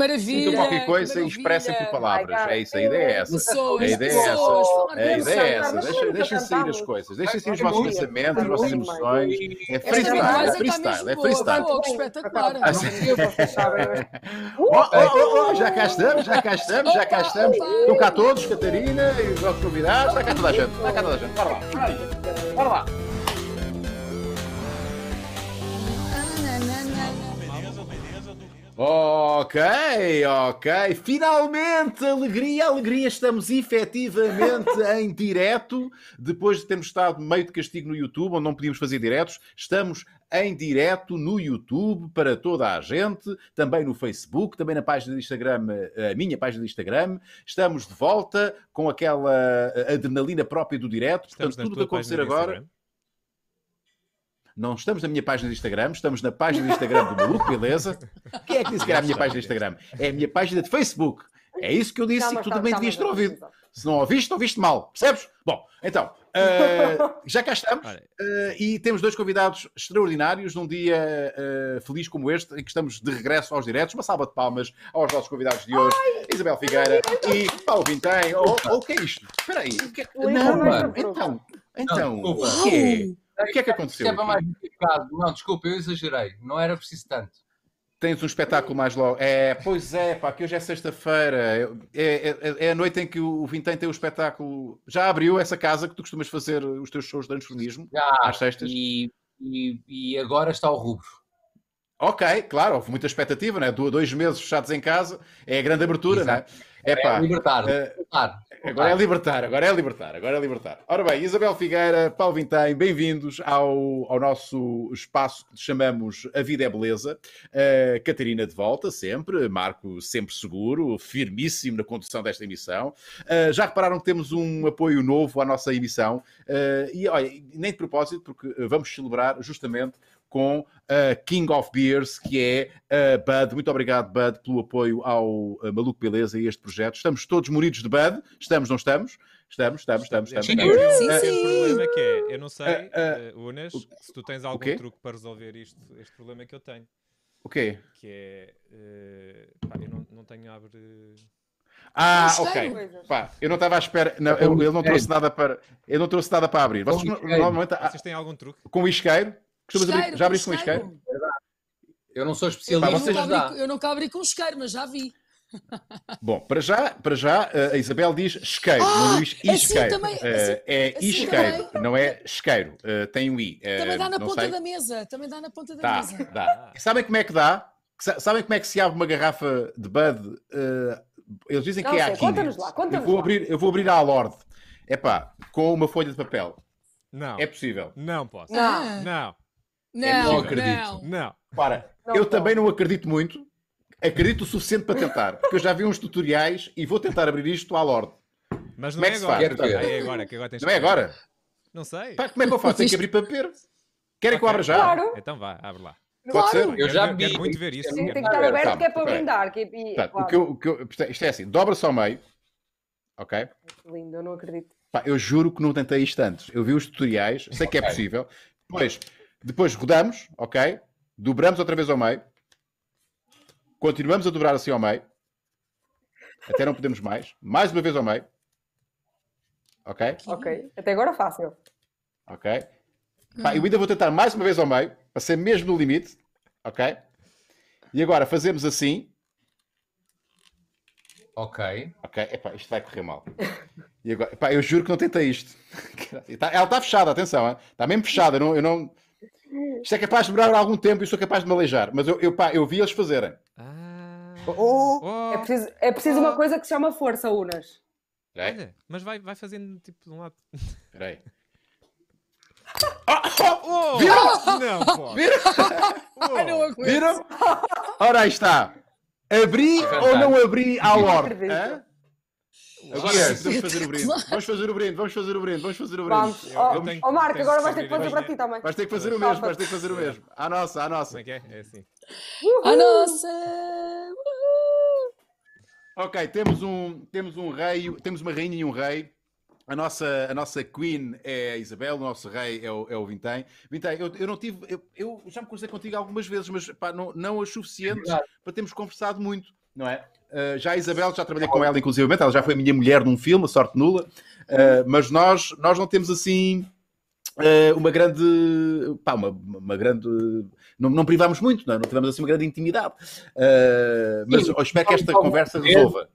maravilha! Sintam qualquer que coisa e maravilha. expressem por palavras. Ai, É isso, a ideia é essa. Pessoas, A ideia é essa. pessoas, falar A de ideia é essa. Mas Deixem, sair as coisas. Deixem sair os vossos pensamentos, as vossas emoções. É freestyle, é freestyle, é freestyle. espetacular. Já cá estamos, já cá estamos, já cá estamos. Estão cá todos, Catarina e os nossos convidados. Está cá toda a gente, está cá toda a gente. Bora lá. Bora lá. Ok, ok. Finalmente, alegria, alegria. Estamos efetivamente em direto. Depois de termos estado meio de castigo no YouTube, onde não podíamos fazer diretos, estamos em direto no YouTube para toda a gente, também no Facebook, também na página de Instagram, a minha página de Instagram. Estamos de volta com aquela eh, adrenalina própria do direto. Estamos Portanto, tudo o que acontecer do agora. Instagram. Não estamos na minha página de Instagram, estamos na página de Instagram do Maluco Beleza. Quem é que disse que era a minha página de Instagram? É a minha página de Facebook. É isso que eu disse Não, e que tu também devias ter ouvido. Se não ouviste, ouviste mal. Percebes? Bom, então, eh, já cá estamos eh, e temos dois convidados extraordinários num dia eh, feliz como este, em que estamos de regresso aos diretos. Uma salva de palmas aos nossos convidados de hoje, Isabel Figueira e Paulo Vintém. Ou oh, o que é isto? Espera aí. que é- Não, do que então, então, desculpa. o quê? O que é que aconteceu? Estava aqui? mais. Não, desculpa, eu exagerei. Não era preciso tanto. Tens um espetáculo mais logo. É, pois é, pá, que hoje é sexta-feira. É, é- é a noite em que o Vintém tem o espetáculo. Já abriu essa casa que tu costumas fazer os teus shows de transformismo? Já, Às sextas? e, e, e agora está o rubro. Ok, claro, houve muita expectativa, né? Do- Dois meses fechados em casa, é a grande abertura, né? É É pá. libertar. eh, libertar. Agora é libertar, agora é libertar, agora é libertar. Ora bem, Isabel Figueira, Paulo Vintém, bem-vindos ao, ao nosso espaço que chamamos A Vida é Beleza. Uh, Catarina de volta, sempre. Marco sempre seguro, firmíssimo na condução desta emissão. Uh, já repararam que temos um apoio novo à nossa emissão. Uh, e olha, nem de propósito, porque vamos celebrar justamente com a King of Beers, que é a Bud. Muito obrigado, Bud, pelo apoio ao uh, Maluco Beleza e este projeto. Estamos todos moridos de Bud. Estamos, não estamos? Estamos, estamos, estamos. estamos. Sim, estamos. sim. Sim, O problema que é, eu não sei, Ah, ah, eh, Unas, o- se tu tens algum truque para resolver isto, este problema que eu tenho, O quê? que é, eh, pá, eu não, não tenho abre... Ah, ok. Pá, eu não estava à espera. Não, eu, ele não trouxe nada para. Ele não trouxe nada para abrir. Vocês normalmente Vocês têm algum truque? com o isqueiro. Costumas abrir- já abriste com o isqueiro? isqueiro. Eu não sou especialista, Eu vocês- nunca abri- Eu nunca abri com isqueiro, mas já vi. Bom, para já, para já a Isabel diz isqueiro, Ah, não diz assim isqueiro. também, Eh, assim- é assim isqueiro, não é isqueiro. Eh, tem um i. Eh, Também dá na não ponta sei. da mesa. Também dá na ponta da Dá, mesa. dá. Sabem como é que dá? Sa- Sabem como é que se abre uma garrafa de Bud? Eh, eles dizem Não que é aqui. conta-nos lá, conta-nos eu vou lá. abrir, eu vou abrir à Lorde. É pá, com uma folha de papel. Não, É possível. não posso. Ah, Não, não, não acredito. não. não. Para, Não eu pode. também não acredito muito. Acredito o suficiente para tentar. Porque eu já vi uns tutoriais e vou tentar abrir isto à Lorde. Mas não Como é é agora. faz? É agora, que agora tens Não é agora? Não sei. Pá, como é que eu faço? Tenho que abrir para ver. Querem que eu abra já? Claro. Então vá, abre lá. Pode ser? Claro. Eu já vi. quero muito ver isso. Sim, tem que estar aberto que é para brindar. Que, Portanto, claro. o que eu, o que eu- isto é assim, dobra-se ao meio. Ok? Lindo, eu não acredito. Pá, eu juro que não tentei isto antes. Eu vi os tutoriais, sei que é possível. Depois, depois rodamos, ok? Dobramos outra vez ao meio. Continuamos a dobrar assim ao meio. Até não podemos mais. Mais uma vez ao meio. Ok? Ok, até agora fácil. Ok? Pá, eu ainda vou tentar mais uma vez ao meio, para ser mesmo no limite. Ok? E agora fazemos assim. Ok. Ok? Epá, isto vai correr mal. E agora, epá, eu juro que não tentei isto. Tá- Ela está fechada, atenção. hein? Está mesmo fechada. Eu não, eu não... Isto é capaz de demorar algum tempo e sou capaz de me aleijar. Mas eu, eu, pá, eu vi eles fazerem. Ah. Oh! Oh, É preciso, é preciso uma coisa que se chama força, Unas. Olha, mas vai, vai fazendo tipo de um lado. espera aí. Oh, Não, pô. Ai, não aguento. Viram? Ora, aí está. Abri ou não abri à ordem? Agora sim, podemos fazer o brinde. Vamos fazer o brinde, vamos fazer o brinde, vamos fazer o brinde. Vamos. Eu- Ó eu tenho- ó, Marco, agora vais ter que fazer para a ti também. Vais ter que fazer o mesmo, vais ter que fazer o mesmo. À nossa, à nossa. Como é que é? É assim. A nossa. Ok, temos um, temos um rei, temos uma rainha e um rei. A nossa, a nossa queen é a Isabel, o nosso rei é o, é o Vintém. Vintém, eu, eu não tive, eu, eu já me cruzei contigo algumas vezes, mas pá, não, não as suficientes Verdade. para termos conversado muito. não é? Uh, já a Isabel, já trabalhei com ela, inclusive, ela já foi a minha mulher num filme, a Sorte Nula, uh, mas nós, nós não temos assim uh, uma grande. Pá, uma, uma grande. Não, não privamos muito, não, é? não tivemos assim uma grande intimidade. mas eu espero que esta conversa resolva.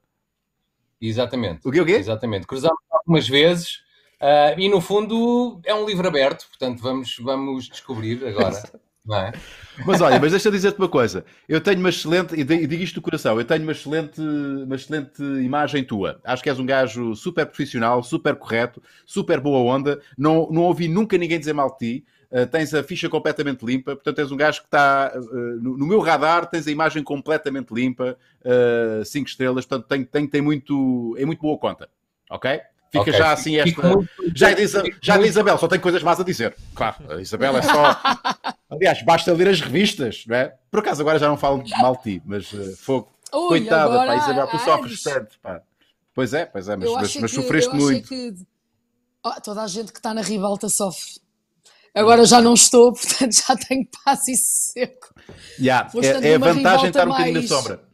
Exatamente. O quê, o quê? Exatamente. Cruzamos algumas vezes e no fundo é um livro aberto, portanto vamos, vamos descobrir agora. Não é? Mas olha, mas deixa eu dizer-te uma coisa. Eu tenho uma excelente, e digo isto do coração, eu tenho uma excelente, uma excelente imagem tua. Acho que és um gajo super profissional, super correto, super boa onda. Não, não ouvi nunca ninguém dizer mal de ti. Uh, tens a ficha completamente limpa, portanto és um gajo que está uh, no, no, meu radar, tens a imagem completamente limpa, 5 uh, estrelas, portanto tem, tem, tem muito, é muito boa conta, ok? Fica okay, já assim esta. Muito, já, diz, já muito... Isabel, só tem coisas más a dizer. Claro, a Isabel é só. Aliás, basta ler as revistas, não é? Por acaso agora já não falo mal de ti, mas uh, fogo. Ui, Coitada, agora... pá, Isabel, tu sofres tanto, pá. Pois é, pois é, mas, mas, mas que, sofreste muito. Que... Oh, toda a gente que está na ribalta sofre. Agora já não estou, portanto já tenho paz e seco. Yeah, é, é a vantagem de estar um bocadinho na sombra.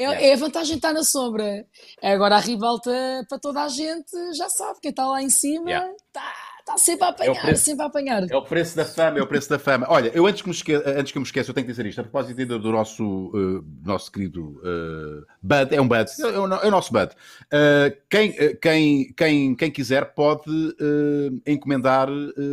É, yeah. é, a vantagem estar na sombra. Agora a ribalta para toda a gente já sabe, quem está lá em cima está. Yeah. Está sempre a apanhar, é preço, sempre a apanhar. É o preço da fama, é o preço da fama. Olha, eu antes que me esqueça, antes que me esqueça eu tenho que dizer isto, a propósito do, do nosso, uh, nosso querido uh, Bud, é um Bud, é, é, o, é o nosso Bud. Uh, quem, quem, quem, quem quiser pode encomendar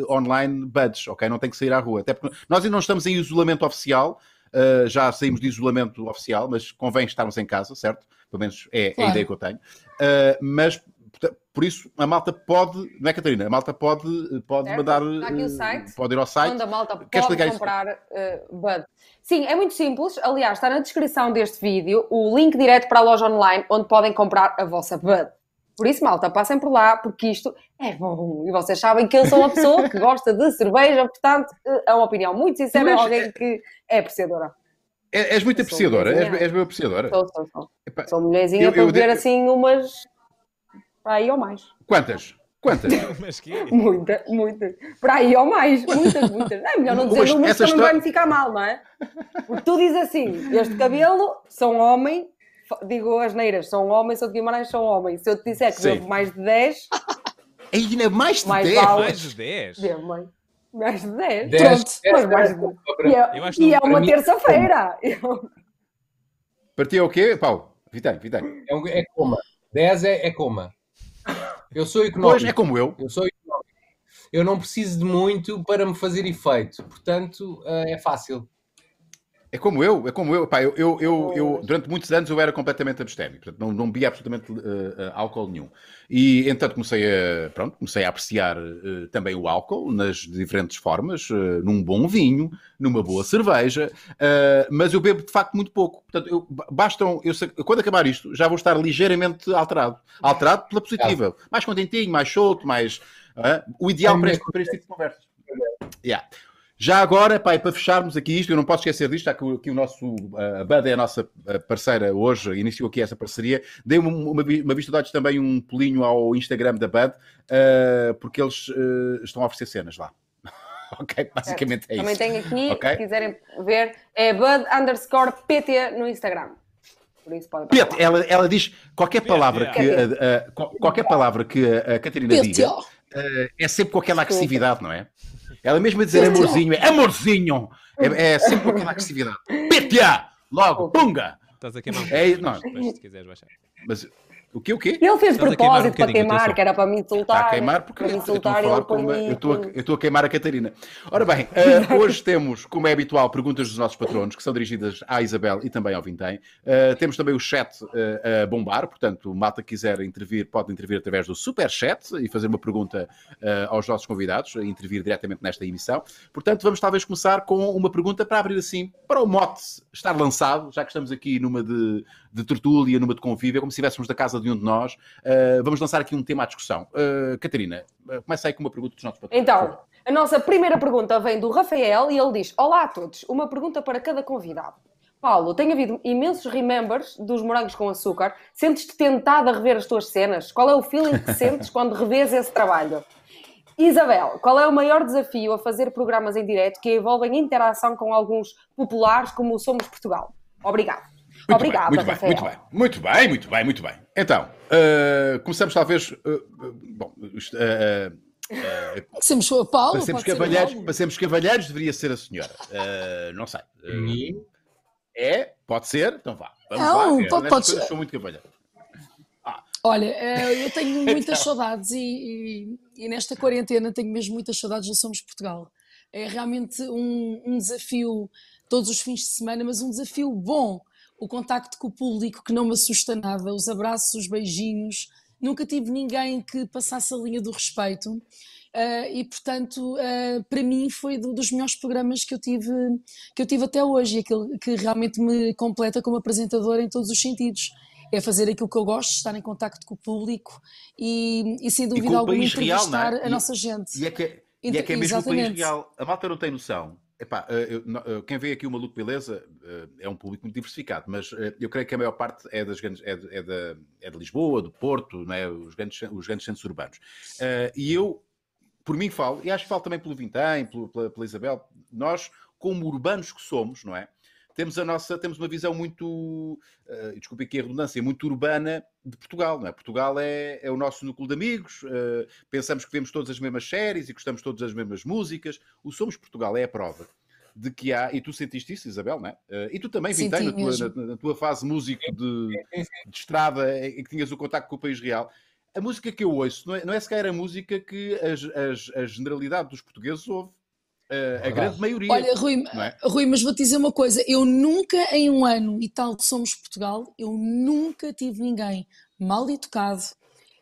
online Buds, ok? Não tem que sair à rua. Até porque nós ainda não estamos em isolamento oficial, Uh, já saímos de isolamento oficial, mas convém estarmos em casa, certo? Pelo menos é, claro. a ideia que eu tenho. Uh, mas por isso a malta pode, não é Catarina? A malta pode, pode mandar. Está aqui o site. Pode ir ao site. Onde a malta Quer pode comprar uh, Bud. Sim, é muito simples. Aliás, está na descrição deste vídeo o link direto para a loja online onde podem comprar a vossa Bud. Por isso, malta, passem por lá, porque isto é bom. E vocês sabem que eu sou uma pessoa que gosta de cerveja, portanto, é uma opinião muito sincera, é alguém que é apreciadora. É, és muito apreciadora? És, és bem apreciadora? Sou, sou, sou. Epá, sou mulherzinha para ver assim umas para aí ou mais. Quantas? Quantas? Mas que? Muita, muitas. Para aí ou mais. Muitas, muitas. É melhor não dizer números para não vai me ficar mal, não é? Porque tu dizes assim, este cabelo, sou um homem, digo as neiras, sou um homem, sou de Guimarães, sou um homem. Se eu te disser que devo mais de 10... Ainda mais de mais 10? Vale, mais de 10? Devo mais. Mais de 10. 10 Pronto. 10, mas mais de... E é, e é uma terça-feira. Para ti é o quê, Paulo? Vitão, Vitão. É, um, é coma. 10 é, é coma. Eu sou económico. Pois, é como eu. Eu sou económico. Eu não preciso de muito para me fazer efeito. Portanto, uh, é fácil. É como eu, é como eu. Pá, eu, eu, eu, eu, durante muitos anos eu era completamente abstémio, portanto não, não bebia absolutamente uh, uh, álcool nenhum. E entanto comecei a, pronto, comecei a apreciar uh, também o álcool nas diferentes formas, num bom vinho, numa boa cerveja, mas eu bebo de facto muito pouco. Portanto, eu, bastam, eu quando acabar isto, já vou estar ligeiramente alterado. Alterado pela positiva. Mais contentinho, mais solto, mais. o ideal para este, para este tipo de conversas. Yeah. Já agora, pai, para fecharmos aqui isto, eu não posso esquecer disto, já que aqui o nosso, a Bud é a nossa parceira hoje, iniciou aqui essa parceria. Dei uma, uma, uma vista de olhos também um pulinho ao Instagram da Bud, uh, porque eles uh, estão a oferecer cenas lá. ok? Basicamente é isso. Também tenho aqui, okay? se quiserem ver, é Bud underscore PT no Instagram. Por isso pode PT, ela, ela diz qualquer palavra que, uh, qualquer palavra que a Catarina diga é sempre com aquela agressividade, não é? Ela mesmo a dizer amorzinho, é amorzinho. É, é sempre com aquela agressividade. PTA! Logo, punga! Estás a queimar um é, não. se quiseres baixar. Mas o que o quê? Ele fez Estás propósito para queimar, que era para me insultar. Está a queimar porque me insultar, eu, estou a, uma, eu, estou a, eu estou a queimar a Catarina. Ora bem, uh, hoje temos, como é habitual, perguntas dos nossos patronos, que são dirigidas à Isabel e também ao Vintém. Uh, temos também o chat uh, a bombar, portanto, o malta quiser intervir, pode intervir através do super chat e fazer uma pergunta aos nossos convidados, intervir diretamente nesta emissão. Portanto, vamos talvez começar com uma pergunta para abrir assim, para o mote estar lançado, já que estamos aqui numa de, de tertúlia, numa de convívio, como se estivéssemos da casa de um de nós. Uh, vamos lançar aqui um tema à discussão. Uh, Catarina, uh, começa aí com uma pergunta dos nossos patrões. Então, a nossa primeira pergunta vem do Rafael e ele diz: Olá a todos, uma pergunta para cada convidado. Paulo, tem havido imensos remembers dos morangos com açúcar. Sentes-te tentado a rever as tuas cenas? Qual é o feeling que sentes quando revês esse trabalho? Isabel, qual é o maior desafio a fazer programas em direto que envolvem interação com alguns populares como o Somos Portugal? Obrigado. Muito Obrigada, bem, muito Rafael. Bem, muito bem, muito bem, muito bem, muito bem. Então, uh, começamos talvez. Uh, bom, uh, Uh, Passemos a Paulo. Passemos cavalheiros, passemos cavalheiros, deveria ser a senhora. Uh, não sei. Uh, é? Pode ser? Então vá. Vamos não, lá. Pode, pode ser. Sou muito cavalheiro. Ah. Olha, eu tenho muitas então. saudades e, e, e, nesta quarentena tenho mesmo muitas saudades do Somos Portugal. É realmente um, um desafio todos os fins de semana, mas um desafio bom. O contacto com o público que não me assusta nada, os abraços, os beijinhos. Nunca tive ninguém que passasse a linha do respeito. Uh, e portanto uh, para mim foi do, dos melhores programas que eu tive que eu tive até hoje e aquele que realmente me completa como apresentadora em todos os sentidos é fazer aquilo que eu gosto, estar em contacto com o público e, e sem dúvida alguma entrevistar real, é? a nossa gente e é que, e é, que é mesmo Exatamente. o país real a malta não tem noção Epá, eh, eu, eu, quem vê aqui o Maluco Beleza eh, é um público muito diversificado, mas eh, eu creio que a maior parte é, das grandes, é, de, é, de, é de Lisboa, do Porto, né, os, grandes, os grandes centros urbanos. E eu, por mim, falo, e acho que falo também pelo Vintém, pela, pela Isabel, nós, como urbanos que somos, não é? Temos a nossa, temos uma visão muito, uh, desculpe aqui a redundância, muito urbana de Portugal, não é? Portugal é, é o nosso núcleo de amigos, uh, pensamos que vemos todas as mesmas séries e gostamos todas as mesmas músicas. O Somos Portugal é a prova de que há, e tu sentiste isso, Isabel, não é? Uh, e tu também, Vintém, na tua, na, na, tua fase músico de, de estrada, em que tinhas o contacto com o país real. A música que eu ouço não é, não é sequer a música que as, as, a generalidade dos portugueses ouve. A grande maioria. Olha, Rui, é? Rui, mas vou-te dizer uma coisa: eu nunca, em um ano e tal que somos Portugal, eu nunca tive ninguém mal educado,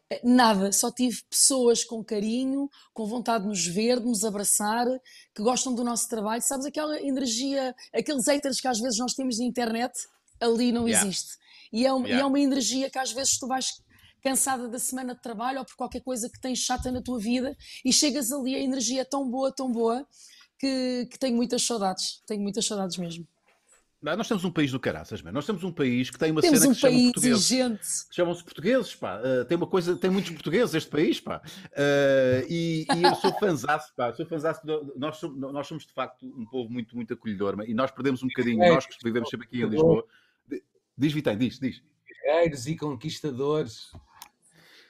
eh, nada, só tive pessoas com carinho, com vontade de nos ver, de nos abraçar, que gostam do nosso trabalho. Sabes aquela energia, aqueles haters que às vezes nós temos na internet, ali não yeah. existe. E é, um, yeah. e é uma energia que às vezes tu vais cansada da semana de trabalho ou por qualquer coisa que tens chata na tua vida e chegas ali, a energia é tão boa, tão boa, que, que tenho muitas saudades, tenho muitas saudades mesmo. Nós temos um país do caraças, man. nós temos um país que tem uma temos cena um que se chama portugueses. Gente. Chamam-se portugueses, pá. Uh, tem uma coisa, tem muitos portugueses este país, pá. Uh, e, e, eu sou fanzaço, pá. Sou fanzaço. Nós somos, nós somos de facto um povo muito, muito acolhedor, man. e nós perdemos um bocadinho, é, nós que vivemos sempre aqui em Lisboa. Diz, Vitém, diz, diz. Guerreiros e conquistadores.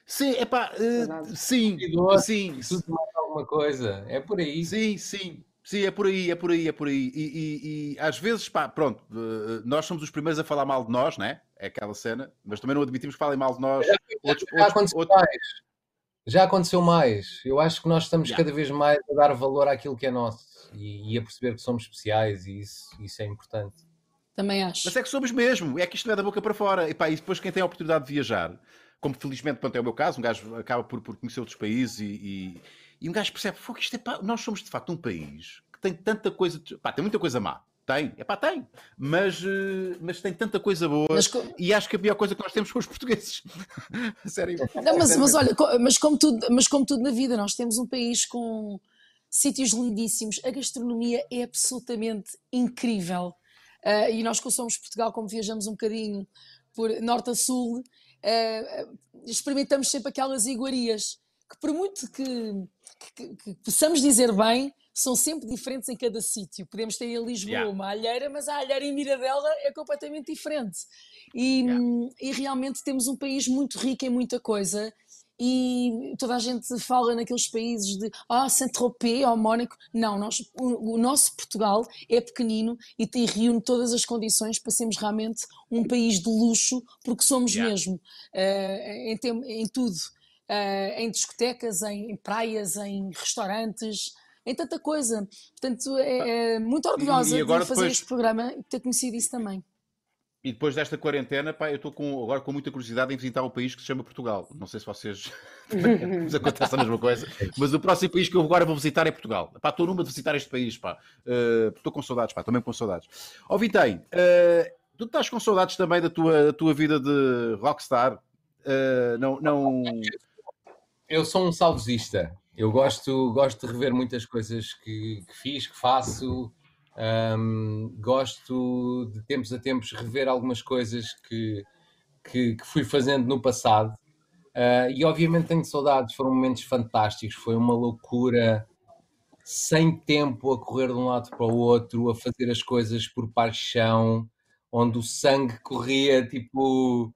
Sim, é pá, uh, sim, sim. Tudo mais alguma coisa, é por aí. Sim, sim. Sim, é por aí, é por aí, é por aí. E, e, e, às vezes, pá, pronto, eh, nós somos os primeiros a falar mal de nós, né? É aquela cena, mas também não admitimos que falem mal de nós. Já, outros, já, aconteceu outros... mais. Já aconteceu mais. Eu acho que nós estamos já. cada vez mais a dar valor àquilo que é nosso e, e, a perceber que somos especiais e isso, isso é importante. Também acho. Mas é que somos mesmo, é que isto não é da boca para fora. E, pá, e depois quem tem a oportunidade de viajar, como felizmente pronto, é o meu caso, um gajo acaba por, por conhecer outros países e, e um gajo percebe, que isto é pá, nós somos de facto um país que tem tanta coisa, pá, tem muita coisa má, tem, é pá, tem, mas, eh, mas tem tanta coisa boa mas, e acho que a pior coisa que nós temos são os portugueses. Sério. Não, mas, mas olha, mas como, tudo, mas como tudo na vida, nós temos um país com sítios lindíssimos, a gastronomia é absolutamente incrível. Uh, e nós que somos Portugal, como viajamos um bocadinho por norte a sul, experimentamos sempre aquelas iguarias que por muito que, que, que, possamos dizer bem, são sempre diferentes em cada sítio. Podemos ter em Lisboa yeah. uma alheira, mas a alheira em Miradela é completamente diferente. E, yeah. e realmente temos um país muito rico em muita coisa e toda a gente fala naqueles países de ah, Saint-Tropez ou Mónaco. Não, nós, o, o, nosso Portugal é pequenino e, e, reúne todas as condições para sermos realmente um país de luxo, porque somos yeah. mesmo, uh, em, em tudo uh, em discotecas, em, em, praias, em restaurantes, em tanta coisa. Portanto, é, é muito orgulhosa de fazer depois... este programa e ter conhecido isso também. E depois desta quarentena, pá, eu estou com, agora com muita curiosidade em visitar um país que se chama Portugal. Não sei se vocês vos acontece a mesma coisa, mas o próximo país que eu agora vou visitar é Portugal. Pá, estou numa de visitar este país, pá. Uh, estou com saudades, pá, também com saudades. Ó, oh, uh, tu estás com saudades também da tua, da tua vida de rockstar? Uh, não, não, eu sou um saudosista. Eu gosto, gosto de rever muitas coisas que, que fiz, que faço. Um, gosto de tempos a tempos rever algumas coisas que, que, que fui fazendo no passado. Uh, e obviamente tenho saudades, foram momentos fantásticos, foi uma loucura, sem tempo a correr de um lado para o outro, a fazer as coisas por paixão, onde o sangue corria tipo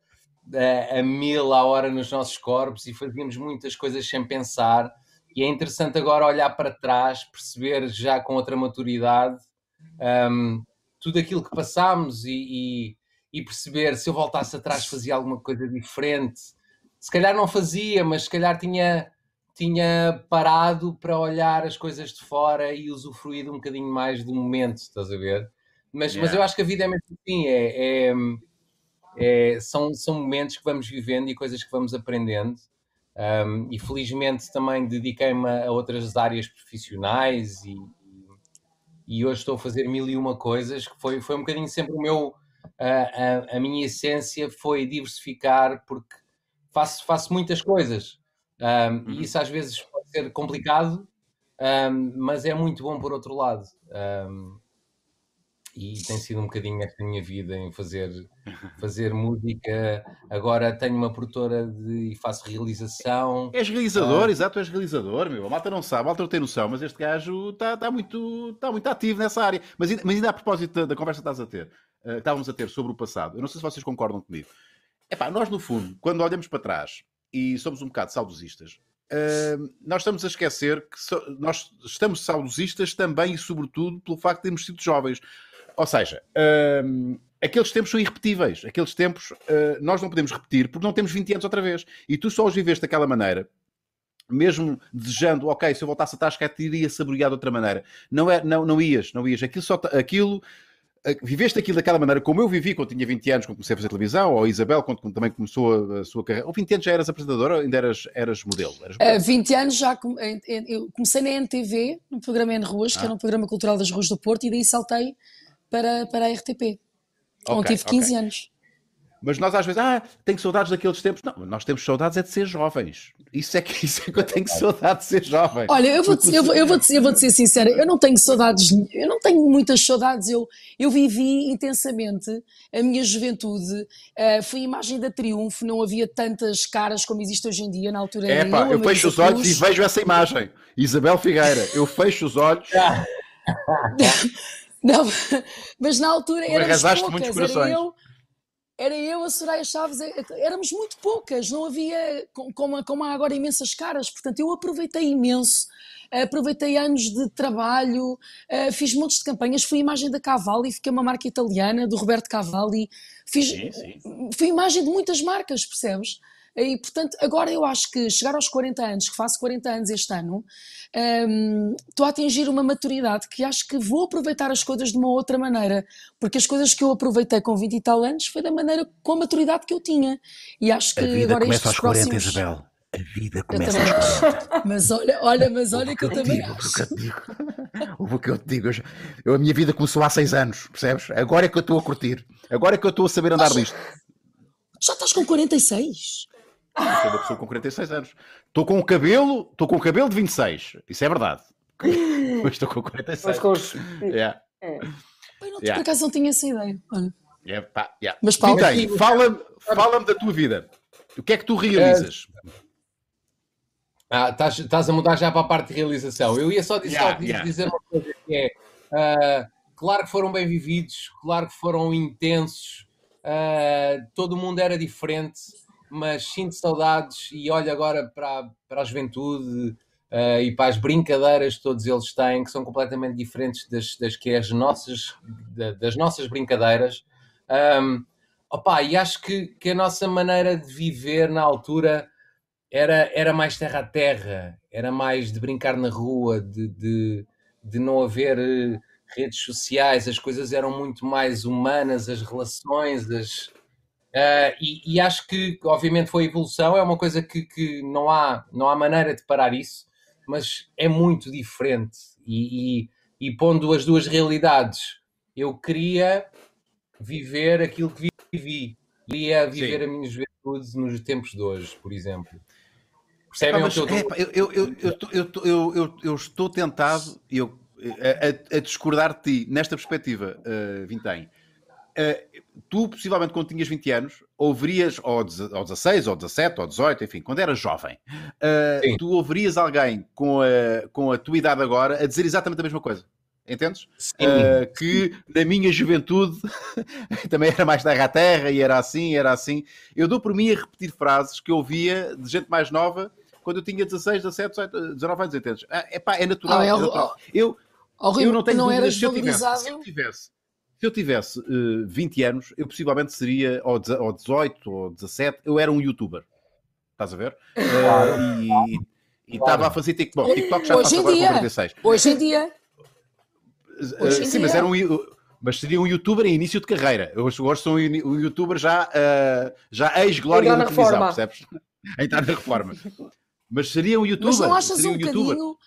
a, a mil a hora nos nossos corpos e fazíamos muitas coisas sem pensar. E é interessante agora olhar para trás, perceber já com outra maturidade um, tudo aquilo que passámos e, e, e, perceber se eu voltasse atrás fazia alguma coisa diferente. Se calhar não fazia, mas se calhar tinha, tinha parado para olhar as coisas de fora e usufruído um bocadinho mais do momento, estás a ver? Mas, yeah. mas eu acho que a vida é mesmo assim, é, é, é, são, são momentos que vamos vivendo e coisas que vamos aprendendo. Um, e felizmente também dediquei-me a outras áreas profissionais e, e hoje estou a fazer mil e uma coisas, que foi, foi um bocadinho sempre o meu, a, a, a minha essência foi diversificar, porque faço, faço muitas coisas, um, uhum. e isso às vezes pode ser complicado, um, mas é muito bom por outro lado. Um, e tem sido um bocadinho esta minha vida em fazer, fazer música. Agora tenho uma produtora de, e faço realização. És realizador, uh, exato, és realizador, meu. A malta não sabe, a malta não tem noção, mas este gajo está tá muito, tá muito ativo nessa área. Mas, mas ainda a propósito da, da conversa que estás a ter, uh, estávamos a ter sobre o passado, eu não sei se vocês concordam comigo. Epá, nós no fundo, quando olhamos para trás e somos um bocado saudosistas, Uh, nós estamos a esquecer que so, nós estamos saudosistas também e sobretudo pelo facto de termos sido jovens. Ou seja, um, aqueles tempos são irrepetíveis. Aqueles tempos uh, nós não podemos repetir porque não temos 20 anos outra vez. E tu só os viveste daquela maneira, mesmo desejando, ok, se eu voltasse atrás, que iria saborear de outra maneira. Não, é, não, não ias, não ias. Aquilo só. Aquilo, viveste aquilo daquela maneira como eu vivi quando tinha 20 anos, quando comecei a fazer televisão, ou a Isabel, quando, quando também começou a, a, sua carreira. Ou 20 anos já eras apresentadora ou ainda eras, eras modelo? Eras modelo? Uh, 20 anos já eu comecei na NTV, no programa N Ruas, ah. que era um programa cultural das Ruas do Porto, e daí saltei para, para a RTP, onde okay, tive 15 okay. anos. Mas nós às vezes, ah, tenho saudades daqueles tempos. Não, nós temos saudades é de ser jovens. Isso é que, isso é que eu tenho saudade de ser jovem. Olha, eu vou-te eu vou, eu vou eu vou ser sincera, eu não tenho saudades, eu não tenho muitas saudades. Eu, eu vivi intensamente a minha juventude. Uh, fui imagem da Triunfo, não havia tantas caras como existe hoje em dia, na altura. É pá, eu, eu fecho os olhos e vejo essa imagem. Isabel Figueira, eu fecho os olhos. Não, mas na altura éramos poucas, era eu, era eu, a Soraya Chaves, é, éramos muito poucas, não havia, como, como há agora imensas caras, portanto eu aproveitei imenso, aproveitei anos de trabalho, eh, fiz montes de campanhas, fui imagem da Cavalli, fiquei uma marca italiana, do Roberto Cavalli, fiz, sim, sim. fui imagem de muitas marcas, percebes? E, portanto, agora eu acho que chegar aos 40 anos, que faço 40 anos este ano, um, estou a atingir uma maturidade que acho que vou aproveitar as coisas de uma outra maneira, porque as coisas que eu aproveitei com 20 e tal anos foi da maneira, com a maturidade que eu tinha. E acho que a vida agora começa aos 40, próximos... Isabel. A vida começa aos 40. Mas olha, olha, mas olha que eu, também digo, acho. O que eu te digo, eu, a minha vida começou há 6 anos, percebes? Agora é que eu estou a curtir. Agora é que eu estou a saber andar disto. Já estás com 46? Eu sou uma pessoa com 46 anos. Estou com o cabelo, estou com o cabelo de 26. Isso é verdade. Mas estou com 46. Mas com os... yeah. é. Eu não, yeah. por acaso não tinha essa ideia. Olha. Yeah, pá, yeah. Mas Paulo, fala-me fala da tua vida. O que é que tu realizas? Ah, estás, estás a mudar já para a parte de realização. Eu ia só dizer, yeah, só yeah. dizer uma coisa que é uh, claro que foram bem vividos, claro que foram intensos, uh, todo mundo era diferente mas sinto saudades e olho agora para, para a juventude uh, e para as brincadeiras que todos eles têm, que são completamente diferentes das, das que as nossas, das nossas brincadeiras. Um, opa, e acho que, que a nossa maneira de viver na altura era, era mais terra a terra, era mais de brincar na rua, de, de, de não haver eh, redes sociais, as coisas eram muito mais humanas, as relações, as, Uh, e, e, acho que, obviamente, foi evolução, é uma coisa que, que, não, há, não há maneira de parar isso, mas é muito diferente. E, e, e pondo as duas realidades, eu queria viver aquilo que vivi, queria viver Sim. a minha juventude nos tempos de hoje, por exemplo. Percebem o que eu, eu, eu, eu, eu, eu, eu estou tentado eu, a, a, discordar de ti nesta perspectiva, uh, Vintém. Uh, tu, possivelmente, quando tinhas 20 anos, ouvirias, ou, 16, ou 17, ou 18, enfim, quando eras jovem, uh, tu ouvirias alguém com a, com a tua idade agora a dizer exatamente a mesma coisa. entendes? Sim. Uh, que na minha juventude também era mais terra a terra e era assim, era assim. Eu dou por mim a repetir frases que eu ouvia de gente mais nova quando eu tinha 16, 17, 18, 19 anos, entendes? Ah, epá, é natural. Ah, é é natural. Eu, Ao eu não tenho não dúvidas, se eu tivesse, se eu tivesse, se eu tivesse eh, 20 anos, eu possivelmente seria, ou, ou 18, ou 17, eu era um youtuber. Estás a ver? Eh, e e estava a fazer TikTok. TikTok já Hoje em agora com dia. 46. Hoje em dia, Eh, Hoje em sim, mas dia. era um, mas seria um youtuber em início de carreira. Eu hoje, hoje sou um um youtuber já, eh, já ex-glória da na televisão, reforma. percebes? A entrar na reforma. Mas seria um youtuber. mas não achas seria um youtuber. bocadinho.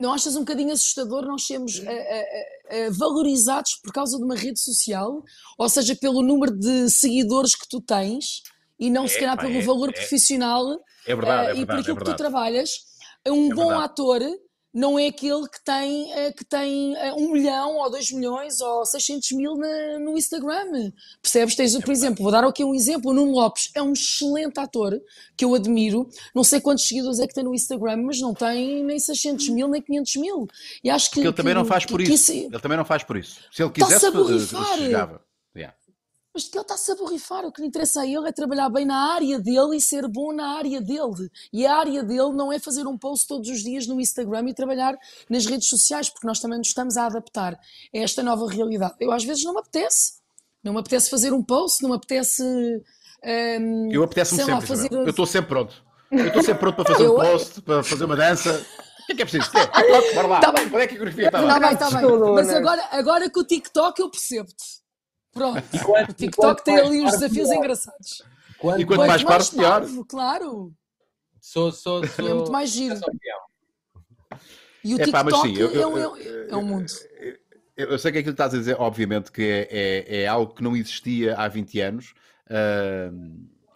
Não achas um bocadinho assustador nós sermos eh, eh, eh, valorizados por causa de uma rede social? Ou seja, pelo número de seguidores que tu tens e não se É, calhar pá, pelo é- valor é- profissional É verdade, é e por verdade. É aquilo que tu trabalhas. Um É bom verdade. ator não é aquele que tem, eh, que tem eh, um milhão ou dois milhões ou 600 mil na- no Instagram. Percebes? Tens, É por exemplo, vou dar aqui um exemplo. O Nuno Lopes é um excelente ator que eu admiro. Não sei quantos seguidores é que tem no Instagram, mas não tem nem 600 mil nem 500 mil. E acho que, Porque ele também que- não faz por isso. Ele também não faz por isso. Se ele quisesse, borrifar. eh, chegava. Mas que ele está-se a borrifar. O que lhe interessa a ele é trabalhar bem na área dele e ser bom na área dele. E a área dele não é fazer um post todos os dias no Instagram e trabalhar nas redes sociais, porque nós também nos estamos a adaptar a esta nova realidade. Eu às vezes não me apetece. Não me apetece fazer um post, não me apetece. hum, Eu apetece-me sei lá, sempre. fazer-. Eu estou sempre pronto. Eu estou sempre pronto para fazer Eu- um post, para fazer uma dança. O que é que é preciso? Quê? TikTok, bora lá. Tá bem. Qual é que a coreografia está Tá bem, tá bem. Tudo, Mas né? agora, agora com o TikTok eu percebo-te. Pronto. quanto- O TikTok tem ali mais os desafios parvo, engraçados. Quanto E quanto mais parvo, pior. parvo, claro. Sou, sou, sou, É muito mais giro. E o mas TikTok sim, eu- eu- é, um- é um- é um mundo. Eu eu sei que aquilo que estás a dizer, obviamente, que é, é, é algo que não existia há 20 anos.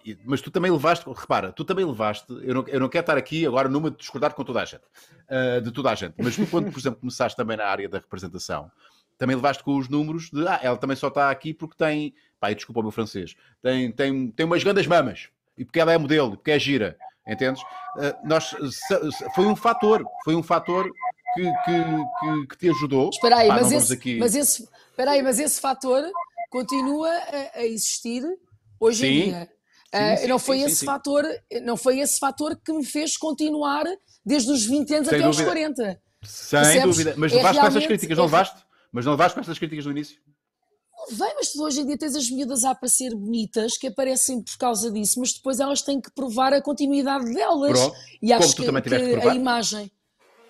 e- mas tu também levaste, repara, tu também levaste, eu não, eu não quero estar aqui agora numa de discordar com toda a gente, ah, de toda a gente, mas tu quando, por exemplo, começaste também na área da representação, também levaste com os números de, ah, ela também só está aqui porque tem, e desculpa o meu francês, tem, tem, tem umas grandes mamas, e porque ela é modelo, e porque é gira, entendes? Ah, nós, foi um fator, foi um fator que, que, que, que te ajudou. Espera aí, Pá, mas, esse, aqui- mas, esse, espera aí, mas esse fator continua a, a existir hoje em Sim. dia. Ah, sim, não foi sim, esse sim, sim. fator, não foi esse fator que me fez continuar desde os 20 anos Sem até aos dúvida. 40. Sem Percebes? dúvida. Mas É levaste com essas críticas, não é- levaste? Mas não levaste com essas críticas no início? Vem, mas tu hoje em dia tens as miúdas a aparecer bonitas que aparecem por causa disso, mas depois elas têm que provar a continuidade delas. Pronto. E acho Como tu que, que a imagem,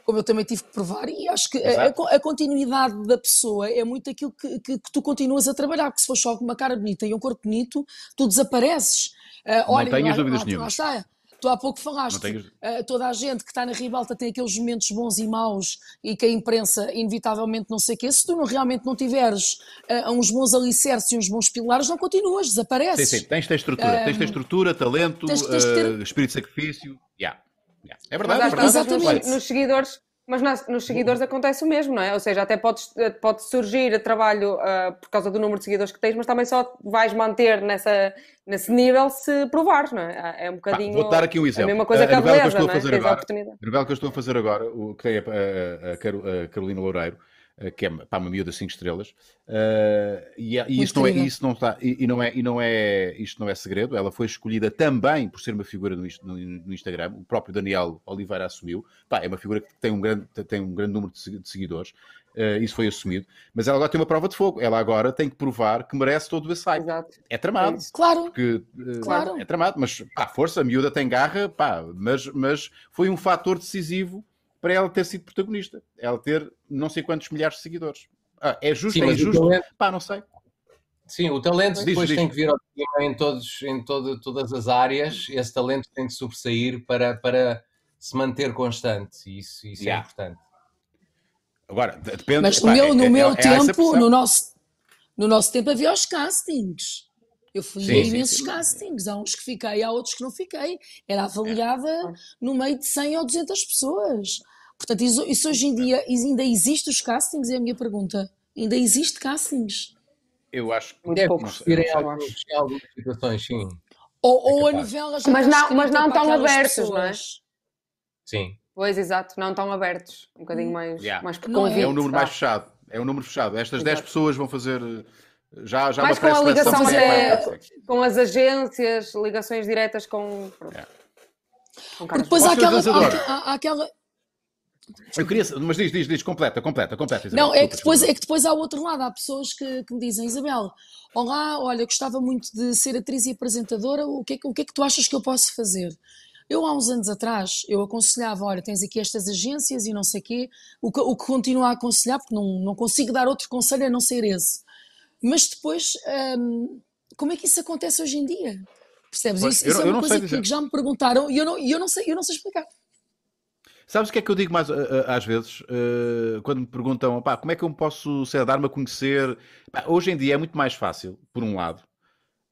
como eu também tive que provar, e acho que a, a- continuidade da pessoa é muito aquilo que, que- que tu continuas a trabalhar, porque se for só com uma cara bonita e um corpo bonito, tu desapareces. Ah, Não olha, tenhas lá- dúvidas lá- nenhumas. Lá está. Tu há pouco falaste, tenhas- ah, toda a gente que está na ribalta tem aqueles momentos bons e maus e que a imprensa inevitavelmente não sei o quê. Se tu não, realmente não tiveres ah, uns bons alicerces e uns bons pilares, não continuas, Sim, desapareces. sim. Tens de ter estrutura. Tens de ter estrutura, talento, tens- tens ter- eh, espírito de sacrifício. Yeah. Yeah. É verdade, é verdade. Exatamente. nos seguidores, mas nas- nos seguidores acontece o mesmo, não é? Ou seja, até podes, eh, pode surgir trabalho ah, por causa do número de seguidores que tens, mas também só vais manter nessa, nesse nível se provares, não é? Ah, É um Pá, bocadinho. Vou-te dar aqui um exemplo. A mesma coisa A- que a a novela que eu beleza, estou a é? fazer a agora, oportunidade. A novela que eu estou a fazer agora, o que tem a, a- a Caro- a Carolina Loureiro, que é pá, uma miúda 5 estrelas, eh, e, é- e isso, não é, isso não está, e, e não é, e não é, isto não é segredo, ela foi escolhida também por ser uma figura no, no- no Instagram, o próprio Daniel Oliveira assumiu, pá, é uma figura que tem um grande, tem um grande número de se- de seguidores, eh, isso foi assumido, mas ela agora tem uma prova de fogo, ela agora tem que provar que merece todo esse hype. Exato. É tramado. É. Claro, Porque eh, Claro. é tramado, mas pá, força, a miúda tem garra, pá, mas, mas foi um fator decisivo para ela ter sido protagonista, ela ter não sei quantos milhares de seguidores. Ah, é justo, Sim, é mas o injusto, talento- pá, não sei. Sim, o talento Diz, depois diz. tem que vir ao de cima em, todos, em todo, todas as áreas. Esse talento tem de sobressair para, para se manter constante. E isso, isso Yeah. é importante. Agora, de- depende. mas pá, no meu, é- no é- meu é tempo, no nosso, no nosso tempo havia os castings. Eu fui Sim, a sim, imensos sim. castings. Há uns que fiquei, há outros que não fiquei. Era avaliada no meio de 100 ou 200 pessoas. Portanto, isso, isso hoje em dia ainda existe os castings? É a minha pergunta. Ainda existe castings? Eu acho que Muito Deve pouco. existir em em algumas situações, sim. Ou, ou a novela já Mas está não- mas não tão abertos, não é? pessoas? Sim. Pois, exato, não tão abertos. Um bocadinho mais, Yeah. mais é? é um convite, número vá. mais fechado. É um número fechado. Estas Exato. 10 pessoas vão fazer. eh, Já, já Mais uma com a ligação vai. com as agências, ligações diretas com. É. com Porque depois há aquela, há- há aquela. Eu queria. Mas diz, diz, diz, completa, completa, completa. Isabel, Não, é que, depois, é que depois há outro lado. Há pessoas que, que me dizem, Isabel, olá, olha, gostava muito de ser atriz e apresentadora, o que, é, que- o que é que tu achas que eu posso fazer? Eu, há uns anos atrás, eu aconselhava, olha, tens aqui estas agências e não sei quê, o que, o que continuo a aconselhar, porque não, não consigo dar outro conselho a não ser esse. Mas depois, hum, como é que isso acontece hoje em dia? Percebes? Pois, isso eu isso é eu uma não coisa que, que já me perguntaram e eu não, eu não, sei, eu não sei explicar. Sabes o que é que eu digo mais ah, ah, às vezes? Ah, quando me perguntam, como é que eu posso dar-me a conhecer? Hoje em dia é muito mais fácil, por um lado.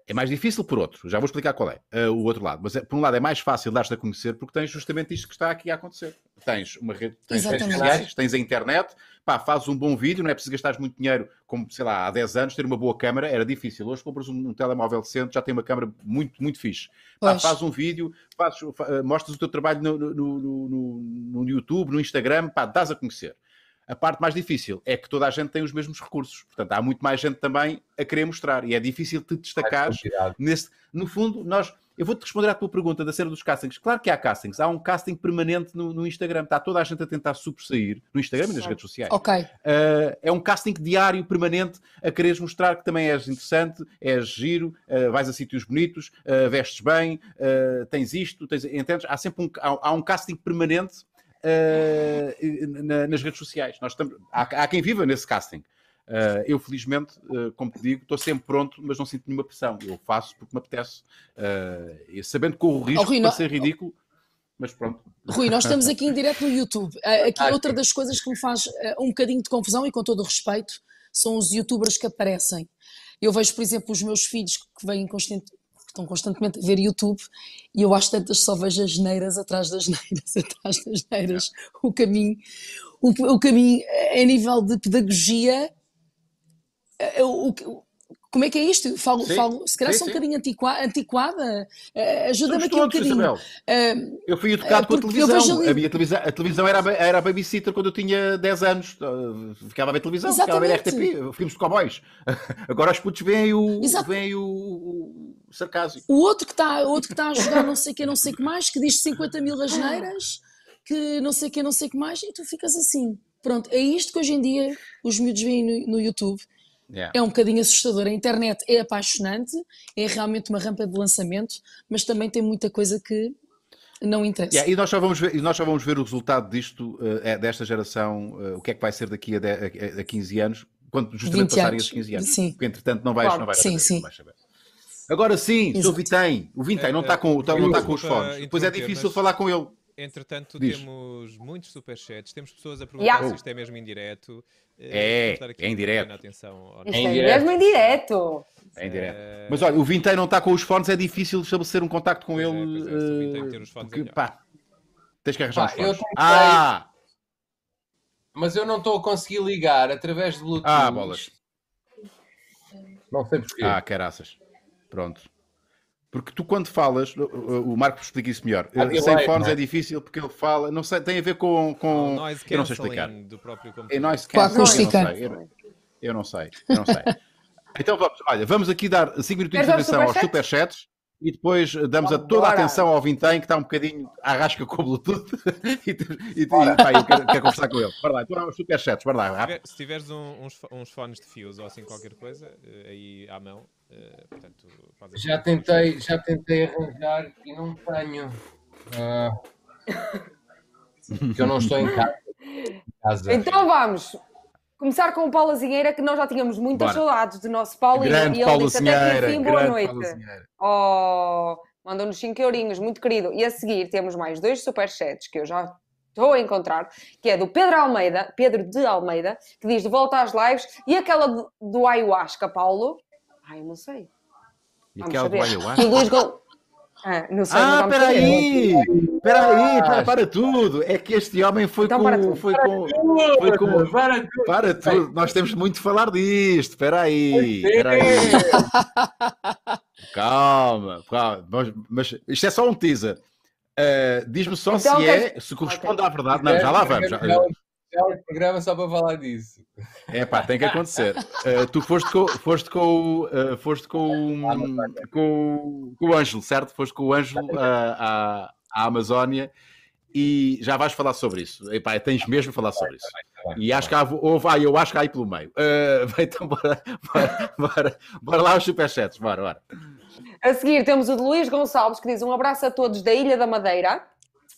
É mais difícil por outro. Já vou explicar qual é ah, o outro lado. Mas é- por um lado é mais fácil dar-te a conhecer porque tens justamente isto que está aqui a acontecer. Tens uma rede, tens redes sociais, tens a internet, pá, fazes um bom vídeo, não é preciso gastares muito dinheiro, como, sei lá, há 10 anos, ter uma boa câmara era difícil. Hoje compras um, um telemóvel decente, já tem uma câmara muito, muito fixe. Pá, faz um vídeo, fazes- fa- eh, mostras o teu trabalho no, no- no- no- no YouTube, no Instagram, pá, dás a conhecer. A parte mais difícil é que toda a gente tem os mesmos recursos. Portanto, há muito mais gente também a querer mostrar. E é difícil te destacares quantidade. nesse. No fundo, nós. Eu vou-te responder à tua pergunta da cena dos castings. Claro que há castings. Há um casting permanente no, no Instagram. Está toda a gente a tentar sobressair no Instagram e nas redes sociais. Ok. Uh, é um casting diário, permanente, a quereres mostrar que também és interessante, és giro, uh, vais a sítios bonitos, uh, vestes bem, uh, tens isto, tens, entendes? Há sempre um, há, há um casting permanente uh, na- nas redes sociais. Nós estamos, há, há quem viva nesse casting. Uh, eu, felizmente, uh, como te digo, estou sempre pronto, mas não sinto nenhuma pressão. Eu faço porque me apetece. Uh, sabendo que corro o risco Rui, de não- ser ridículo, mas pronto. Rui, nós estamos aqui em direto no YouTube. Aqui Ah, outra sim. das coisas que me faz um bocadinho de confusão, e com todo o respeito, são os youtubers que aparecem. Eu vejo, por exemplo, os meus filhos que vêm constante, que estão constantemente a ver YouTube e eu às tantas só vejo as neiras atrás das neiras, atrás das neiras. O caminho, o, o caminho a nível de pedagogia. ah, o- o- como é que é isto? Falo, Sim, falo se calhar sim, sou um sim. bocadinho antiqua- antiquada. Ah, Ajuda-me aqui um bocadinho. Ah, Eu fui educado É, com a televisão. ali- A minha televisão, a televisão era, era a babysitter quando eu tinha 10 anos. Uh, Ficava a ver televisão, ficava a ver Exatamente. RTP, filmes de cowboys. Agora os putos veem o, veem o, o sarcasmo. O outro que está está a jogar não sei o que, não sei o que mais, que diz 50 mil asneiras, que não sei o que, não sei o que mais, e tu ficas assim. Pronto, é isto que hoje em dia os miúdos veem no, no YouTube. Yeah. É um bocadinho assustador. A internet é apaixonante, é realmente uma rampa de lançamento, mas também tem muita coisa que não interessa. Yeah, e, nós só vamos ver, nós só vamos ver o resultado disto, uh, desta geração, uh, o que é que vai ser daqui a, de- a- a 15 anos, quando justamente 20 passarem esses 15 anos. Sim. Porque entretanto não vais, Claro. não vais Sim, saber. sim. não vais saber. Agora sim. Exato. Vintém. O Vintém não Eh, está com, eh, não está com os fones. Depois é difícil mas- falar com ele. Entretanto, Diz. temos muitos superchats, temos pessoas a perguntar Yeah. se isto é mesmo em direto. Eh, É, é em uma direto. pequena Atenção ao Isto é mesmo em direto. É em direto. Eh, Mas olha, o Vintém não está com os fones, é difícil estabelecer um contacto com Pois é, ele. pois é, se o Vintém eh, ter os fones porque, é melhor. pá, tens que arranjar Pá, os fones. tentei- Ah! Mas eu não estou a conseguir ligar através de Bluetooth. Ah, bolas. Não sei porquê. Ah, caraças. Pronto. Porque tu quando falas, o- Marco explica isso melhor. Ah, Sem fones é? é difícil porque ele fala, não sei, tem a ver com. com eu não sei explicar. do próprio É noise Com a cancelling, eu não acústica. sei. Eu, não sei, eu não sei. Então vamos, olha, vamos aqui dar 5 minutinhos de atenção aos superchats? E depois damos a toda a atenção ao Vintém que está um bocadinho à rasca com o Bluetooth e, tu- e, tu- e, pá, eu quero, quero conversar com ele. Bora lá, então os superchats, bora lá. Se rápido. Se tiveres um- uns, uns fones de fios ou assim qualquer coisa, eh, aí à mão, eh, portanto, faz Já tentei, já tentei arranjar e não tenho. Ah, porque eu não estou. Em casa. Então vamos começar com o Paulo Azinheira, que nós já tínhamos muitas Bora. saudades do nosso Paulo Grande e ele Paulo disse até que enfim, boa noite. Oh, mandou-nos 5 eurinhos, muito querido. E a seguir temos mais dois superchats que eu já estou a encontrar, que é do Pedro Almeida, Pedro de Almeida, que diz de volta às lives, e aquela do, do ayahuasca, Paulo. Ai, eu não sei. E Vamos aquela do saber. ayahuasca? O Luís Gol... Ah, não sei, Ah, peraí! Peraí, para, para tudo! É que este homem foi Então com. para tudo. Foi com, foi com Para tudo. para tudo! Nós temos muito de falar disto! Espera aí! Espera aí! Calma, calma. Mas, mas isto é só um teaser. Uh, Diz-me só Então, se é, se corresponde Ok. à verdade. Não, já lá vamos. já- já um programa só para falar disso. É pá, tem que acontecer. Uh, tu foste com, foste com, uh, foste com, com, com o Ângelo, certo? Foste com o Ângelo uh, à, à Amazónia e já vais falar sobre isso. Epá, tens mesmo a falar sobre isso. E acho que há, ou vai, eu acho que há aí pelo meio. Uh, então, bora, bora, bora, bora lá os superchats, bora, bora. A seguir temos o de Luís Gonçalves que diz um abraço a todos da Ilha da Madeira.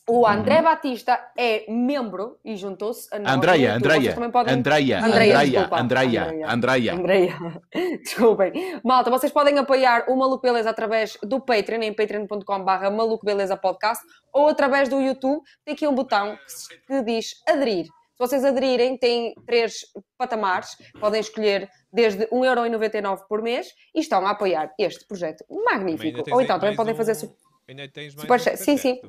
O André uhum. Batista é membro e juntou-se a nós. Andreia, Andreia, podem... Andreia, Andreia, Andreia, Andreia, Andreia. Desculpem. Malta, vocês podem apoiar o Maluco Beleza através do Patreon, em patreon.com.br Maluco Beleza Podcast, ou através do YouTube. Tem aqui um botão que diz aderir. Se vocês aderirem, tem três patamares. Podem escolher desde 1,99€ por mês e estão a apoiar este projeto magnífico. Ou então também podem um... fazer... Ainda tens mais super... Sim, sim.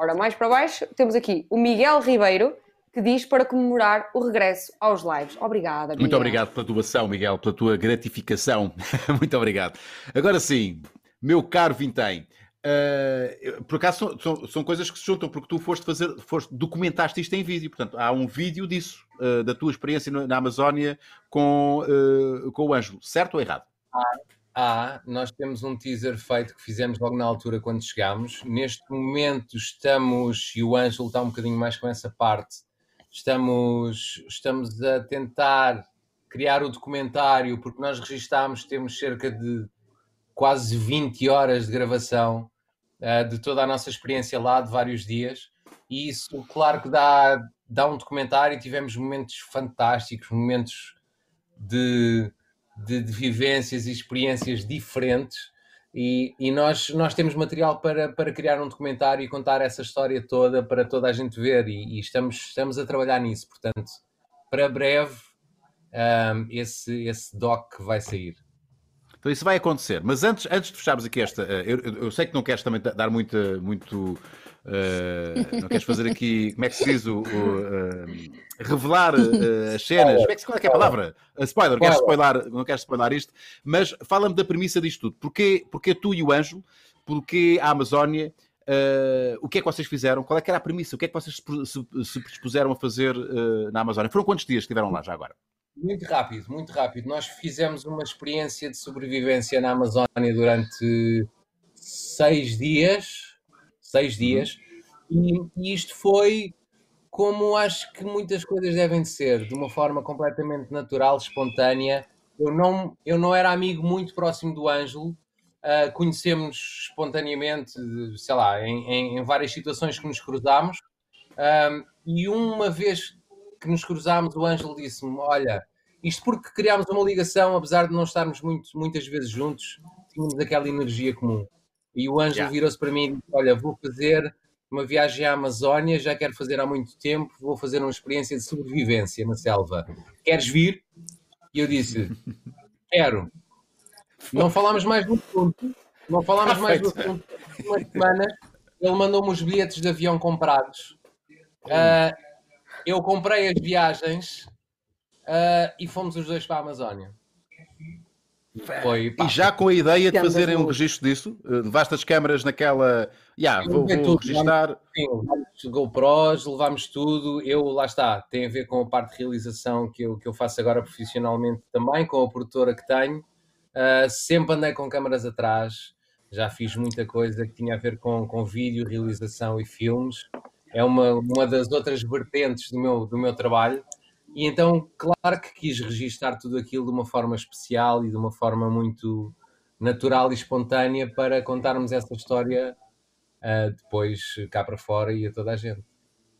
Ora, mais para baixo, temos aqui o Miguel Ribeiro, que diz para comemorar o regresso aos lives. Obrigada, Miguel. Muito obrigado pela tua ação, Miguel, pela tua gratificação. Muito obrigado. Agora sim, meu caro Vintém, uh, por acaso são, são, são, coisas que se juntam, porque tu foste fazer, foste, documentaste isto em vídeo, portanto, há um vídeo disso, uh, da tua experiência na Amazónia com, uh, com o Ângelo, certo ou errado? Ah, há, nós temos um teaser feito que fizemos logo na altura quando chegámos. Neste momento estamos, e o Ângelo está um bocadinho mais com essa parte, estamos, estamos a tentar criar o documentário, porque nós registámos, temos cerca de quase 20 horas de gravação uh, de toda a nossa experiência lá, de vários dias. E isso, claro que dá, dá um documentário, tivemos momentos fantásticos, momentos de de, de vivências e experiências diferentes. E, e, nós, nós temos material para, para criar um documentário e contar essa história toda para toda a gente ver, e, e estamos, estamos a trabalhar nisso. Portanto, para breve, um, esse, esse doc vai sair. Então isso vai acontecer. Mas antes, antes de fecharmos aqui esta, eh, eu, eu sei que não queres também dar muita, muito Uh, não queres fazer aqui, como é que se diz o, o uh, revelar uh, as cenas? Como é que, qual é, que é a palavra? spoiler, queres spoiler, não queres spoiler isto, mas fala-me da premissa disto tudo. Porquê, porquê tu e o Ângelo? Porquê a Amazónia? o que é que vocês fizeram? Qual é que era a premissa? O que é que vocês se, se predispuseram a fazer na Amazónia? Foram quantos dias que estiveram lá já agora? Muito rápido, muito rápido. Nós fizemos uma experiência de sobrevivência na Amazónia durante seis dias seis dias, e, e isto foi como acho que muitas coisas devem de ser, de uma forma completamente natural, espontânea. Eu não, eu não era amigo muito próximo do Ângelo, uh, conhecemos espontaneamente, sei lá, em, em, em, várias situações que nos cruzámos, um, e uma vez que nos cruzámos, o Ângelo disse-me: Olha, isto porque criámos uma ligação, apesar de não estarmos muito, muitas vezes juntos, tínhamos aquela energia comum. E o Ângelo yeah. virou-se para mim e disse: Olha, vou fazer uma viagem à Amazónia, já quero fazer há muito tempo, vou fazer uma experiência de sobrevivência na selva. Queres vir? E eu disse: Quero. Não falámos mais do assunto, não falámos mais do assunto. Uma semana ele mandou-me os bilhetes de avião comprados. Uh, eu comprei as viagens uh, e fomos os dois para a Amazónia. Foi, e já com a ideia de fazerem um registro disso, eh, levaste as câmaras naquela. Yeah, vou, vou registrar. Sim, levámos GoPros, levámos tudo. Eu, lá está, tem a ver com a parte de realização que eu, que eu faço agora profissionalmente também, com a produtora que tenho. Uh, sempre andei com câmaras atrás, já fiz muita coisa que tinha a ver com, com vídeo, realização e filmes. É uma, uma das outras vertentes do meu, do meu trabalho. E então, claro que quis registar tudo aquilo de uma forma especial e de uma forma muito natural e espontânea para contarmos essa história uh, depois cá para fora e a toda a gente.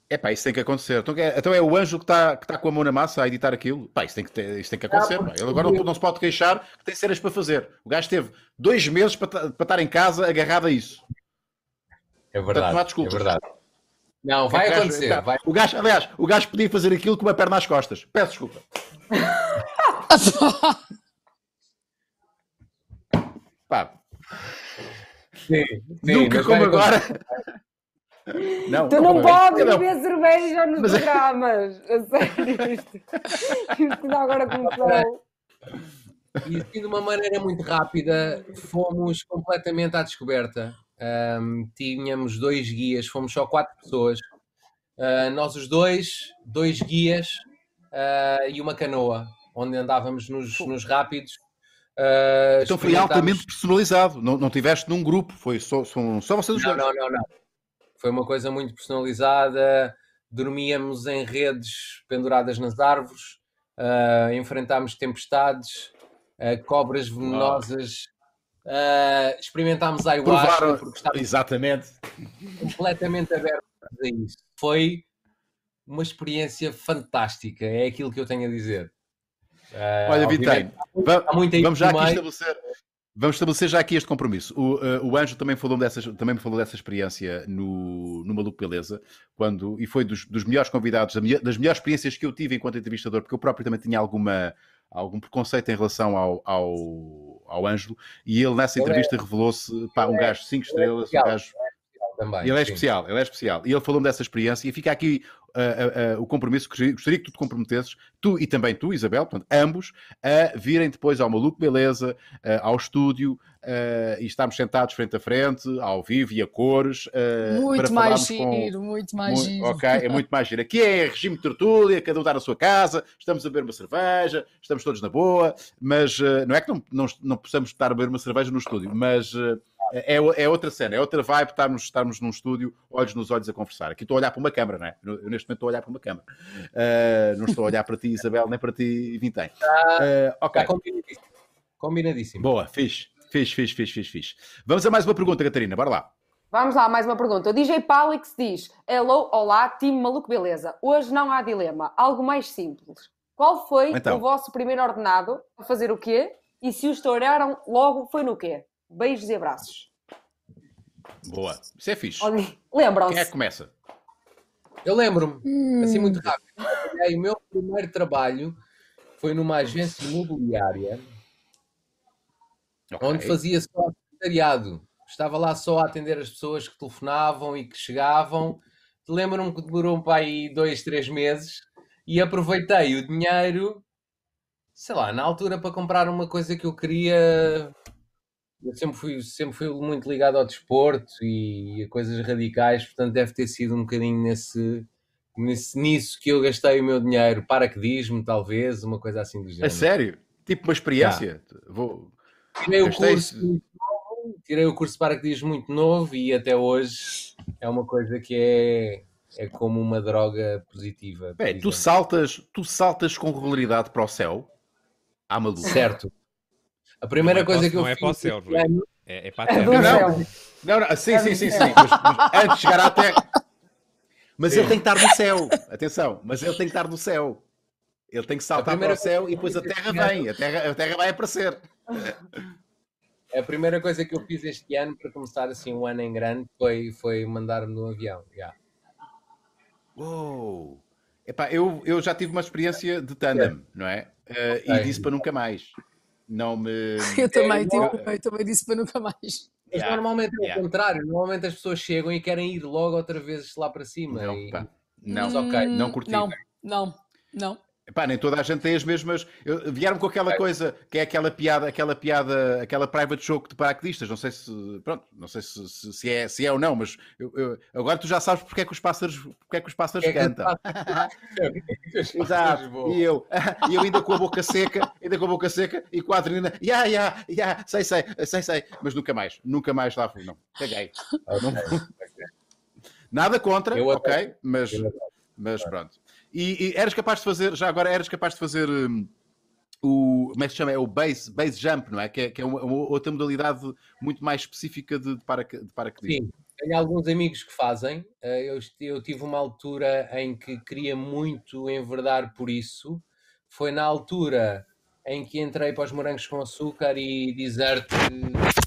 É pá, isso tem que acontecer. Então é, então é o anjo que está que tá com a mão na massa a editar aquilo. Pá, isso tem que, ter, isso tem que acontecer. Ah, Ele agora não, não, se pode queixar que tem cenas para fazer. O gajo teve dois meses para, para estar em casa agarrado a isso. É verdade. Portanto, não há É verdade. Não, vai é acontecer. Gajo, vai. O gajo, aliás, o gajo podia fazer aquilo com uma perna às costas. Peço desculpa. Pá. Sim, sim, Nunca como agora. Não, tu não, não podes beber cerveja nos mas... programas. A sério, isto, isto não agora começou. E assim, de uma maneira muito rápida, fomos completamente à descoberta. Um, tínhamos dois guias, fomos só quatro pessoas. Uh, nós os dois, dois guias uh, e uma canoa, onde andávamos nos, nos rápidos. Uh, então foi altamente personalizado, não, não tiveste num grupo, foi só, só, só vocês não, não, não, não. Foi uma coisa muito personalizada. Dormíamos em redes penduradas nas árvores, uh, enfrentámos tempestades, uh, cobras venenosas, uh, experimentámos ayahuasca, porque estávamos Exatamente. completamente abertos a isso. Foi uma experiência fantástica, é aquilo que eu tenho a dizer. Olha, Vitém, vamos já aqui estabelecer Vamos estabelecer já aqui este compromisso. O, uh, o Anjo também falou, dessas, também me falou dessa experiência no, no Maluco Beleza, quando, e foi dos, dos melhores convidados, das melhores experiências que eu tive enquanto entrevistador, porque eu próprio também tinha alguma, algum preconceito em relação ao, ao, ao Ângelo, e ele nessa entrevista revelou-se um gajo 5 estrelas, um gajo também. Ele é sim. especial, ele é especial. E ele falou-me dessa experiência e fica aqui uh, uh, uh, o compromisso que gostaria que tu te comprometesses, tu e também tu, Isabel, portanto, ambos, a virem depois ao Maluco Beleza, ao estúdio, e estarmos sentados frente a frente, ao vivo e a cores. muito mais giro, com... muito mais muito, giro. Ok, é muito mais giro. Aqui é regime de tertúlia, cada um está na sua casa, estamos a beber uma cerveja, estamos todos na boa, mas não é que não, não, não possamos estar a beber uma cerveja no estúdio, mas é, é outra cena, é outra vibe estarmos, estarmos num estúdio, olhos nos olhos a conversar. Aqui estou a olhar para uma câmara, não é? Eu neste momento estou a olhar para uma câmara. Uh, não estou a olhar para ti, Isabel, nem para ti, Vintém. Uh, ok. Está combinadíssimo. combinadíssimo. Boa, fixe, fixe, fixe, fixe, fixe, fixe. Vamos a mais uma pergunta, Catarina, bora lá. Vamos lá, mais uma pergunta. O DJ Palix diz: Hello, olá, time maluco, beleza. Hoje não há dilema, algo mais simples. Qual foi então. o vosso primeiro ordenado a fazer o quê? E se o estouraram logo, foi no quê? Beijos e abraços. Boa. Isso é fixe. Lembram-se. Quem é que começa? Eu lembro-me, hum. assim muito rápido. O meu primeiro trabalho foi numa agência imobiliária okay. onde fazia só secretariado. Estava lá só a atender as pessoas que telefonavam e que chegavam. Lembro-me que demorou para aí dois, três meses e aproveitei o dinheiro, sei lá, na altura para comprar uma coisa que eu queria eu sempre fui, sempre fui muito ligado ao desporto e a coisas radicais, portanto deve ter sido um bocadinho nesse, nesse nisso que eu gastei o meu dinheiro. Paraquedismo, talvez, uma coisa assim do género. A sério? Tipo uma experiência? Vou... Tirei o, curso, tirei o curso de paraquedismo muito novo e até hoje é uma coisa que é, é como uma droga positiva. Bem, tu saltas, tu saltas com regularidade para o céu? À maluco. Certo. A primeira coisa posso, que eu não fiz. É para o céu, é, é para a terra. Não, não, não, sim, sim, sim, sim. Mas, mas antes de chegar à terra. Mas sim. ele tem que estar no céu. Atenção, mas ele tem que estar no céu. Ele tem que saltar para o céu e depois a terra vem. A terra, a terra vai aparecer. A primeira coisa que eu fiz este ano para começar assim um ano em grande foi, foi mandar-me no avião. Yeah. Uou! Epá, eu, eu já tive uma experiência de tandem, não é? Uh, okay. E disse para nunca mais não me. Eu também, é, eu também disse para nunca mais. Mas yeah, normalmente é yeah. o contrário, normalmente as pessoas chegam e querem ir logo outra vez lá para cima. Não, e... não, hum, okay. não curti. Não, não, não. Epá, nem toda a gente tem as mesmas. Vieram com aquela coisa que é aquela piada, aquela piada, aquela private joke de paraquedistas. Não sei se, pronto, não sei se, se, se é, se é ou não, mas eu, eu, agora tu já sabes porque é que os pássaros, porque é que os pássaros é cantam. Exato. E eu, e eu ainda com a boca seca, ainda com a boca seca e com a adrenalina, ya, ya, ya, sei, sei, sei, sei, mas nunca mais, nunca mais lá fui, não. Caguei. Não, nada contra, eu ok, mas, mas pronto. E, e, eras capaz de fazer, já agora eras capaz de fazer um, o, como é que se chama? É o base, base jump, não é? Que é, que é uma, uma, outra modalidade muito mais específica de, de, para, de paraquedismo. Sim, tenho alguns amigos que fazem. Eh, eu, eu tive uma altura em que queria muito enverdar por isso. Foi na altura em que entrei para os morangos com açúcar e dizer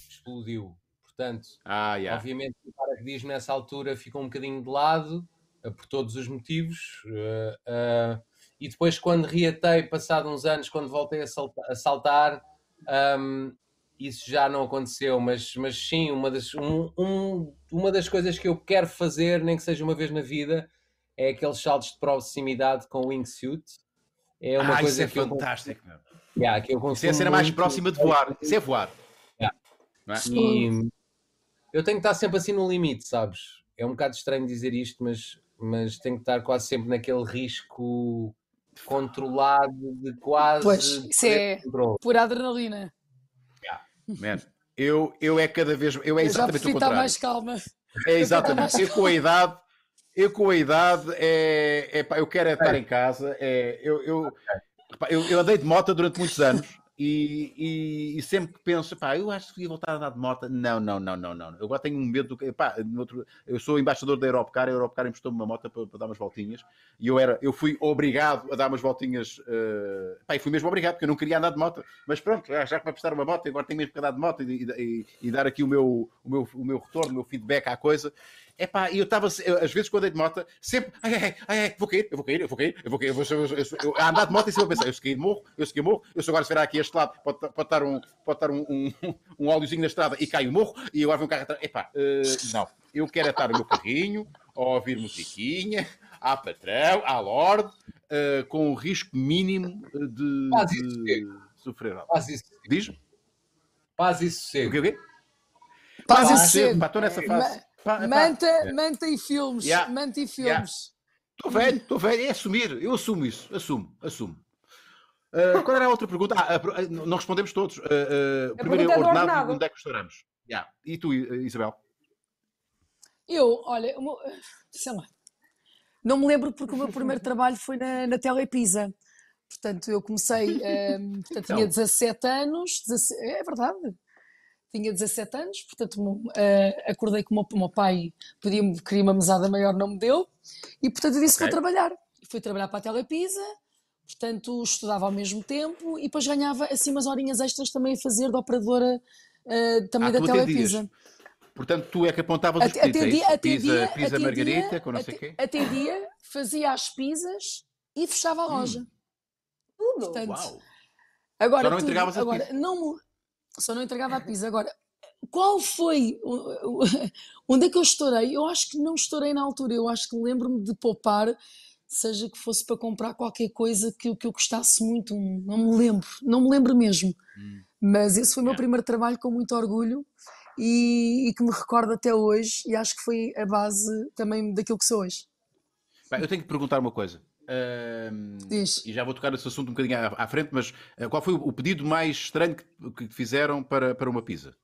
explodiu. Portanto, ah, yeah. obviamente o paraquedismo nessa altura ficou um bocadinho de lado por todos os motivos. Uh, uh, e depois, quando reatei, passado uns anos, quando voltei a, saltar, a saltar um, isso já não aconteceu, mas, mas sim, uma das, um, um, uma das coisas que eu quero fazer, nem que seja uma vez na vida, é aqueles saltos de proximidade com wingsuit. É uma ah, coisa é que fantástico, eu, yeah, que eu Isso é a cena mais próxima de voar. Isso é voar. Yeah. É? E eu tenho que estar sempre assim no limite, sabes? É um bocado estranho dizer isto, mas mas tenho que estar quase sempre naquele risco controlado de quase. Pois, isso é controle. pura adrenalina. Man, eu, eu é cada vez. Eu é Eu exatamente prefiro o estar contrário. mais calma. É exatamente. Eu com a idade, eu com a idade, é, é pá, eu quero é estar em casa. É, eu, eu, eu, eu andei de moto durante muitos anos e, e- e sempre que penso, pá, eu acho que devia voltar a andar de moto. Não, não, não, não, não. Eu agora tenho um medo do que. Pá, outro- eu sou embaixador da Europcar, a Europcar emprestou-me uma moto para, para dar umas voltinhas e eu, era, eu fui obrigado a dar umas voltinhas. eh, pá, e fui mesmo obrigado, porque eu não queria andar de moto. Mas pronto, já já que vai prestar uma moto, agora tenho mesmo que andar de moto e- e dar aqui o meu, o, meu, o meu retorno, o meu feedback à coisa. Epá, e eu estava, às vezes, quando andei de moto, sempre, ai, ai, ai, vou cair, eu vou cair, eu vou cair, eu vou cair, eu vou, eu, eu, eu, a andar de moto e sempre a pensar, eu se cair morro, eu se cair morro, eu se agora se virar aqui a este lado, pode, pode estar, um, pode estar um, um, um óleozinho na estrada e cai o morro, e agora vem um carro atrás. Epá, eh, não, eu quero é estar no meu carrinho, a ouvir musiquinha, à patrão, à lorde, eh, com o risco mínimo de, Faz isso, de sofrer algo. Paz e, Diz? paz e O sossego. quê, o quê? Paz e Pá, sossego. Pá, estou nessa fase. Pá, pá. Manta, manta e filmes. Yeah. Manta e Yeah. filmes. Estou velho, estou velho, é assumir, eu assumo isso, assumo, assumo. Ah, qual era a outra pergunta? Ah, a ah, não respondemos todos. Ah, ah, primeiro, é do ordenado, ordenado. onde é que restauramos? Yeah. E tu, Isabel? Eu, olha, meu- sei lá, não me lembro porque o meu primeiro trabalho foi na, na Telepisa. Portanto, eu comecei, ehm, portanto, tinha Então. 17 anos, 17 é verdade, tinha 17 anos, portanto, eh, acordei com o meu, o meu pai, podia, queria uma mesada maior, não me deu, e portanto eu disse Ok. vou trabalhar. E fui trabalhar para a Telepisa, portanto estudava ao mesmo tempo e depois ganhava assim umas horinhas extras também a fazer de operadora eh, também Ah, da atendias. Telepisa. Portanto, tu é que apontavas os Ate- pedidos, é atendia, atendia, Pisa, pisa atendia, margarita, com não sei o ate- quê? atendia, fazia as pizzas e fechava a loja. Tudo. Portanto, Uau! agora Só não tudo- entregavas a agora, pizza. não me- só não entregava a pizza. Agora, qual foi onde é que eu estourei? Eu acho que não estourei na altura. Eu acho que lembro-me de poupar, seja que fosse para comprar qualquer coisa que, eu- que eu gostasse muito. Não me lembro, não me lembro mesmo. Hum. Mas esse foi o meu Yeah. primeiro trabalho com muito orgulho e, e que me recordo até hoje. E acho que foi a base também daquilo que sou hoje. Bem, eu tenho que perguntar uma coisa. Diz. e já vou tocar nesse assunto um bocadinho à, à frente, mas ah, qual foi o, o pedido mais estranho que, que fizeram para, para uma pizza?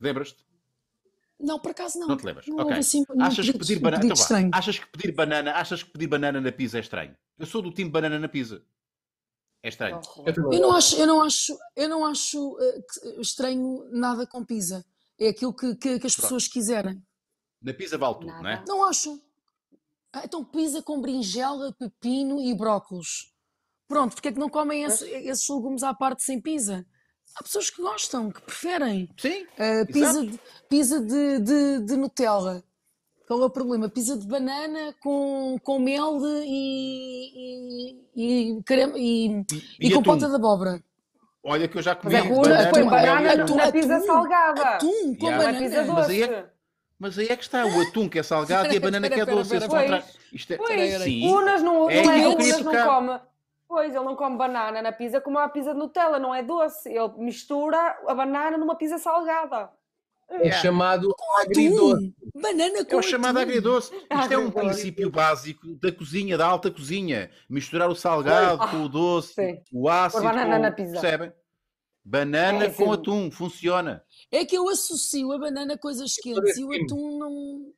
Lembras-te? Não, por acaso não. Não te lembras? Não ok. houve assim achas, que pedir um banana, então vá. achas que pedir banana, achas que pedir banana na pizza é estranho? Eu sou do time banana na pizza. É estranho. Eu não acho, eu não acho, eu não acho que- estranho nada com pizza. É aquilo que, que, que as Pronto. pessoas quiserem. Na pizza vale tudo, Nada. não é? Não acho. Ah, então pizza com berinjela, pepino e brócolos. Pronto, porque é que não comem esse- esses legumes à parte sem pizza? Há pessoas que gostam, que preferem. Sim. Ah, pizza de, pizza de, de, de Nutella. Qual é o problema? Pizza de banana com, com mel de- e, e, e, creme- e, E, e, com atum? ponta de abóbora. Olha que eu já comi Mas é que Banana, banana com banana atum. atum. na pizza Atum. salgada. Atum com Yeah. É pizza banana. Mas doce. aí é Mas aí é que está, o atum que é salgado e a banana que é doce. Isto é... Pois, Sim. Unas não, É não é, Unas não come. Pois, ele não come banana na pizza como a pizza de Nutella, não é doce. Ele mistura a banana numa pizza salgada. É Yeah. chamado agridoce. Banana com É o chamado atum. agridoce. Isto é um Agridoce. princípio básico da cozinha, da alta cozinha. Misturar o salgado com o doce, sim. o ácido. Pôr banana com... na pizza. Percebem? Banana É, com atum, funciona. É que eu associo a banana a coisas quentes e o Sim. atum não.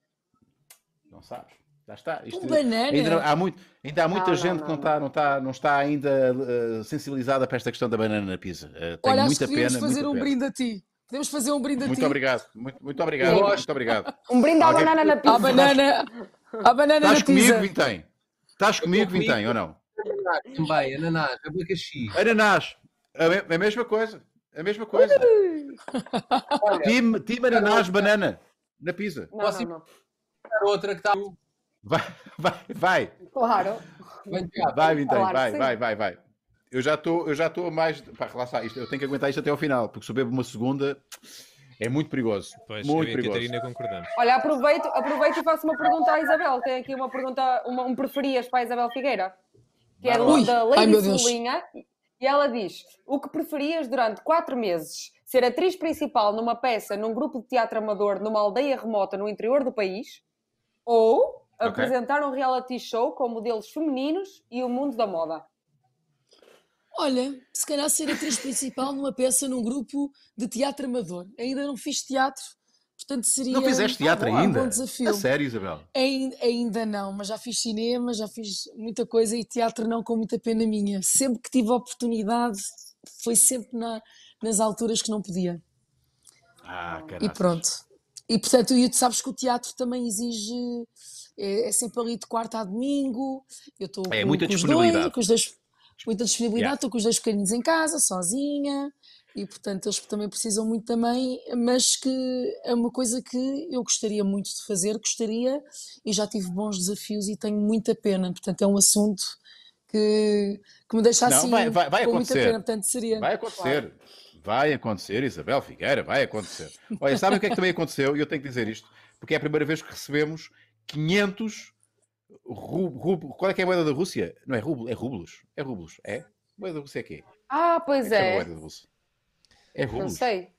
Não sabes? Já está. Isto- banana. Ainda, não- há, muito, ainda há muita Não, gente não, que não não, está, não está, não está ainda eh, sensibilizada para esta questão da banana na pizza. Eh, tenho Olha, acho muita que devíamos pena. fazer um pena. brinde a ti. Podemos fazer um brinde a Muito ti. obrigado. Muito, muito obrigado. Eu Muito gosto. obrigado. Um brinde à Alguém- banana na pizza. À banana, à banana Estás na comigo, pizza. Vintém? Estás comigo, comigo. Vintém, ou não? Ananás também, ananás, abacaxi. Ananás. A, me- a mesma coisa. A mesma coisa. Time ananás, banana. Na pizza. Não, Posso não, não. outra que está. Vai, vai, vai. Claro. Vai, Vintém, Claro vai, vai, vai, vai. Eu já estou, eu já estou a mais. Pá, lá está, isto, eu tenho que aguentar isto até ao final, porque se eu bebo uma segunda é muito perigoso. Pois, muito eu perigoso. Catarina concordamos. Olha, aproveito, aproveito e faço uma pergunta à Isabel. Tem aqui uma pergunta, uma, um preferias para a Isabel Figueira, que é Ui, da ai, meu Lady Deus. Solinha, e ela diz: O que preferias durante quatro meses? Ser atriz principal numa peça, num grupo de teatro amador, numa aldeia remota no interior do país? Ou apresentar um reality show com modelos femininos e o mundo da moda. Olha, se calhar ser atriz principal numa peça num grupo de teatro amador. Ainda não fiz teatro, portanto seria Não fizeste teatro um ainda? bom desafio. A sério, Isabel? Ainda, ainda não, mas já fiz cinema, já fiz muita coisa e teatro não com muita pena minha. Sempre que tive a oportunidade, foi sempre na- nas alturas que não podia. Ah, E caralho. pronto. E portanto, e tu sabes que o teatro também exige, é, é sempre ali de quarta a domingo. Eu estou É, com, muita com os disponibilidade. dois, com os dois, muita disponibilidade, Yeah. estou com os dois pequeninos em casa, sozinha. E portanto, eles também precisam muito também, mas que é uma coisa que eu gostaria muito de fazer, gostaria, e já tive bons desafios e tenho muita pena. Portanto, é um assunto que, que me deixa Não, assim vai- vai- vai com muita acontecer. pena. Portanto, seria. Vai acontecer. Vai acontecer, Isabel Figueira, vai acontecer. Olha, sabem o que é que também aconteceu? E eu tenho que dizer isto, porque é a primeira vez que recebemos 500 ru, ru- Qual é que é a moeda da Rússia? Não é rublo, é rublos. É rublos, é? A moeda da Rússia é quê? Ah, pois é a é. É Não sei.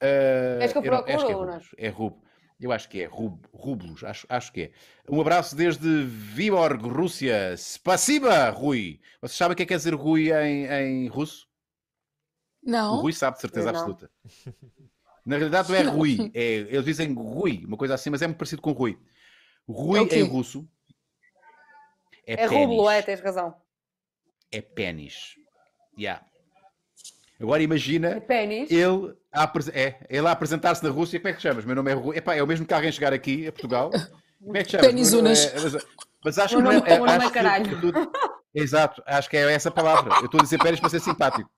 És que eu não- acho que é procuro, não é? rublo. Eu acho que é rub, rublos, acho, acho que é. Um abraço desde Viborg, Rússia. Spasiba, Rui. Vocês sabem o que é que quer dizer Rui em, em russo? O Não, Rui sabe de certeza absoluta. Na realidade não é. Rui, é, eles dizem Rui, uma coisa assim, mas é muito parecido com Rui. Rui É o quê? em russo é, É rublo, é, tens razão. É pênis. Yeah. Agora imagina É ele a, é, ele a apresentar-se na Rússia, como é que te chamas? Meu nome é Rui. Epá, é o mesmo que alguém chegar aqui a Portugal. Como é que te chamas? Pênis Meu nome unas. é- mas, mas acho que não é. é acho que- caralho. que tu- Exato, acho que é essa palavra. Eu estou a dizer pênis para ser simpático.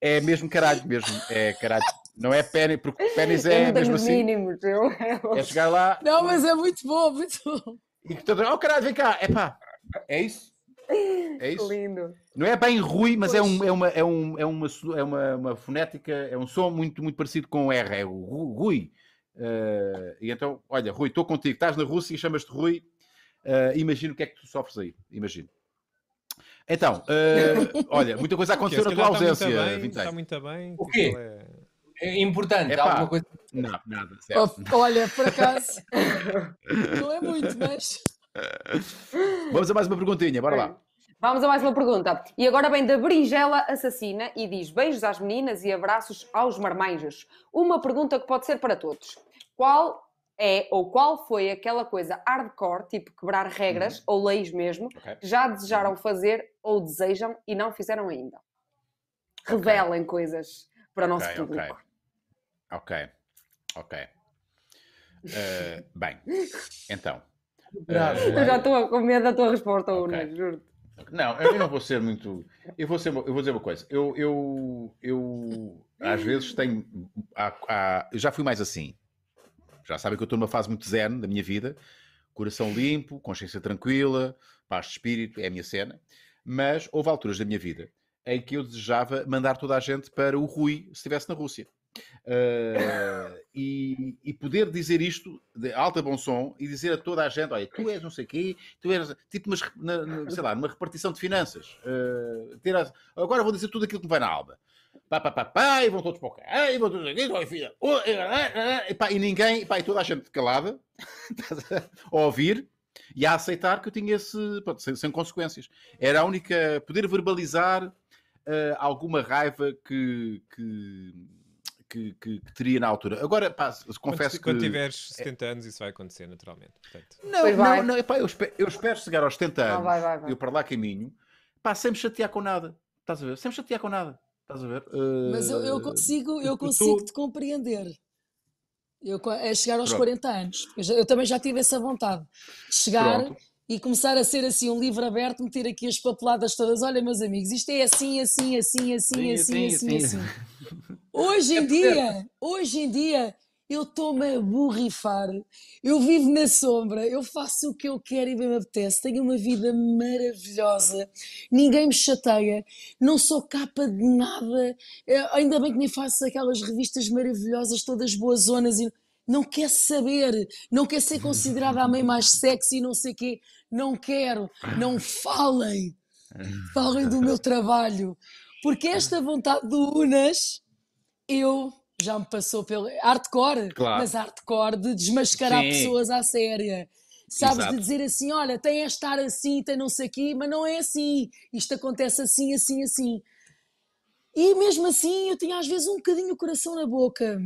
É mesmo caralho, mesmo. É caralho. Não é pênis, porque pênis é mesmo assim. mínimos. Eu, É chegar lá não, mas é muito bom, muito bom. e que todo oh caralho, vem cá, é pá, é isso. É isso. Lindo. Não é bem Rui, mas é, um, é, uma, é, um, é, uma, é uma, uma fonética, é um som muito, muito parecido com o R, é o Ru- Rui. Eh, e então, olha, Rui, estou contigo, estás na Rússia e chamas-te Rui, eh, imagina o que é que tu sofres aí, imagina. Então, eh, olha, muita coisa aconteceu na tua está ausência, muito bem, Vintém. Está muito bem. O quê? é- É importante, Epá. alguma coisa. Não, nada, zero. Oh, olha, por acaso, não é muito, mas. Vamos a mais uma perguntinha, bora lá. Vamos a mais uma pergunta. E agora vem da Berinjela Assassina e diz beijos às meninas e abraços aos marmanjos. Uma pergunta que pode ser para todos. Qual é ou qual foi aquela coisa hardcore, tipo quebrar regras ou leis mesmo, Ok. que já desejaram fazer ou desejam e não fizeram ainda? Revelem coisas para o nosso Ok, ok. público. Ok, ok. Eh, bem, então. Eu já estou com medo da tua resposta, Ok. Una, juro. Não, eu não vou ser muito. Eu vou, ser, eu vou dizer uma coisa. Eu, eu, eu às vezes tenho. há- há- eu já fui mais assim. Já sabem que eu estou numa fase muito zen da minha vida. Coração limpo, consciência tranquila, paz de espírito, é a minha cena. Mas houve alturas da minha vida em que eu desejava mandar toda a gente para o Rui se estivesse na Rússia. Uh, e, e poder dizer isto de alta bom som e dizer a toda a gente: olha, tu és não sei quê, tu és tipo, na- sei lá, numa repartição de finanças. Uh, ter as- agora vou dizer tudo aquilo que me vai na alma. Pá, pá, pá, pá, e vão todos para o e vão todos aqui, e, pá, e ninguém, pá, e toda a gente calada, a ouvir e a aceitar que eu tinha esse, pronto, sem, sem consequências. Era a única, poder verbalizar eh, alguma raiva que, que, que, que- que teria na altura. Agora, pá, confesso quando, quando que... tiveres 70 anos, isso vai acontecer naturalmente. Portanto, Não, Pois vai. não, não, epá, eu, espero, eu espero chegar aos 70 Não, anos, vai, vai, vai. eu para lá caminho, pá, sem me chatear com nada. Estás a ver? Sem me chatear com nada. Estás a ver? Mas eu, eu consigo, eu tu- consigo te compreender. Eu, é chegar aos Pronto. 40 anos. Eu, já- eu também já tive essa vontade. de Chegar Pronto. e começar a ser assim um livro aberto, meter aqui as papeladas todas. Olha, meus amigos, isto é assim, assim, assim, assim, Sim, assim, sim, assim, sim. assim. Hoje em dia, hoje em dia, eu estou-me a borrifar. Eu vivo na sombra, eu faço o que eu quero e bem me apetece. Tenho uma vida maravilhosa, ninguém me chateia, não sou capa de nada. Eh, Ainda bem que nem faço aquelas revistas maravilhosas, todas boas zonas e não quer saber, não quer ser considerada a mãe mais sexy, não sei quê. Não quero, não falem, falem do meu trabalho, porque esta vontade do Unas, eu já me passou pelo hardcore, Claro. mas hardcore de desmascarar Sim. pessoas à séria. Sabes Exato. de dizer assim, olha, tem a estar assim, tem não sei aqui, mas não é assim. Isto acontece assim, assim, assim. E mesmo assim eu tinha às vezes um bocadinho o coração na boca.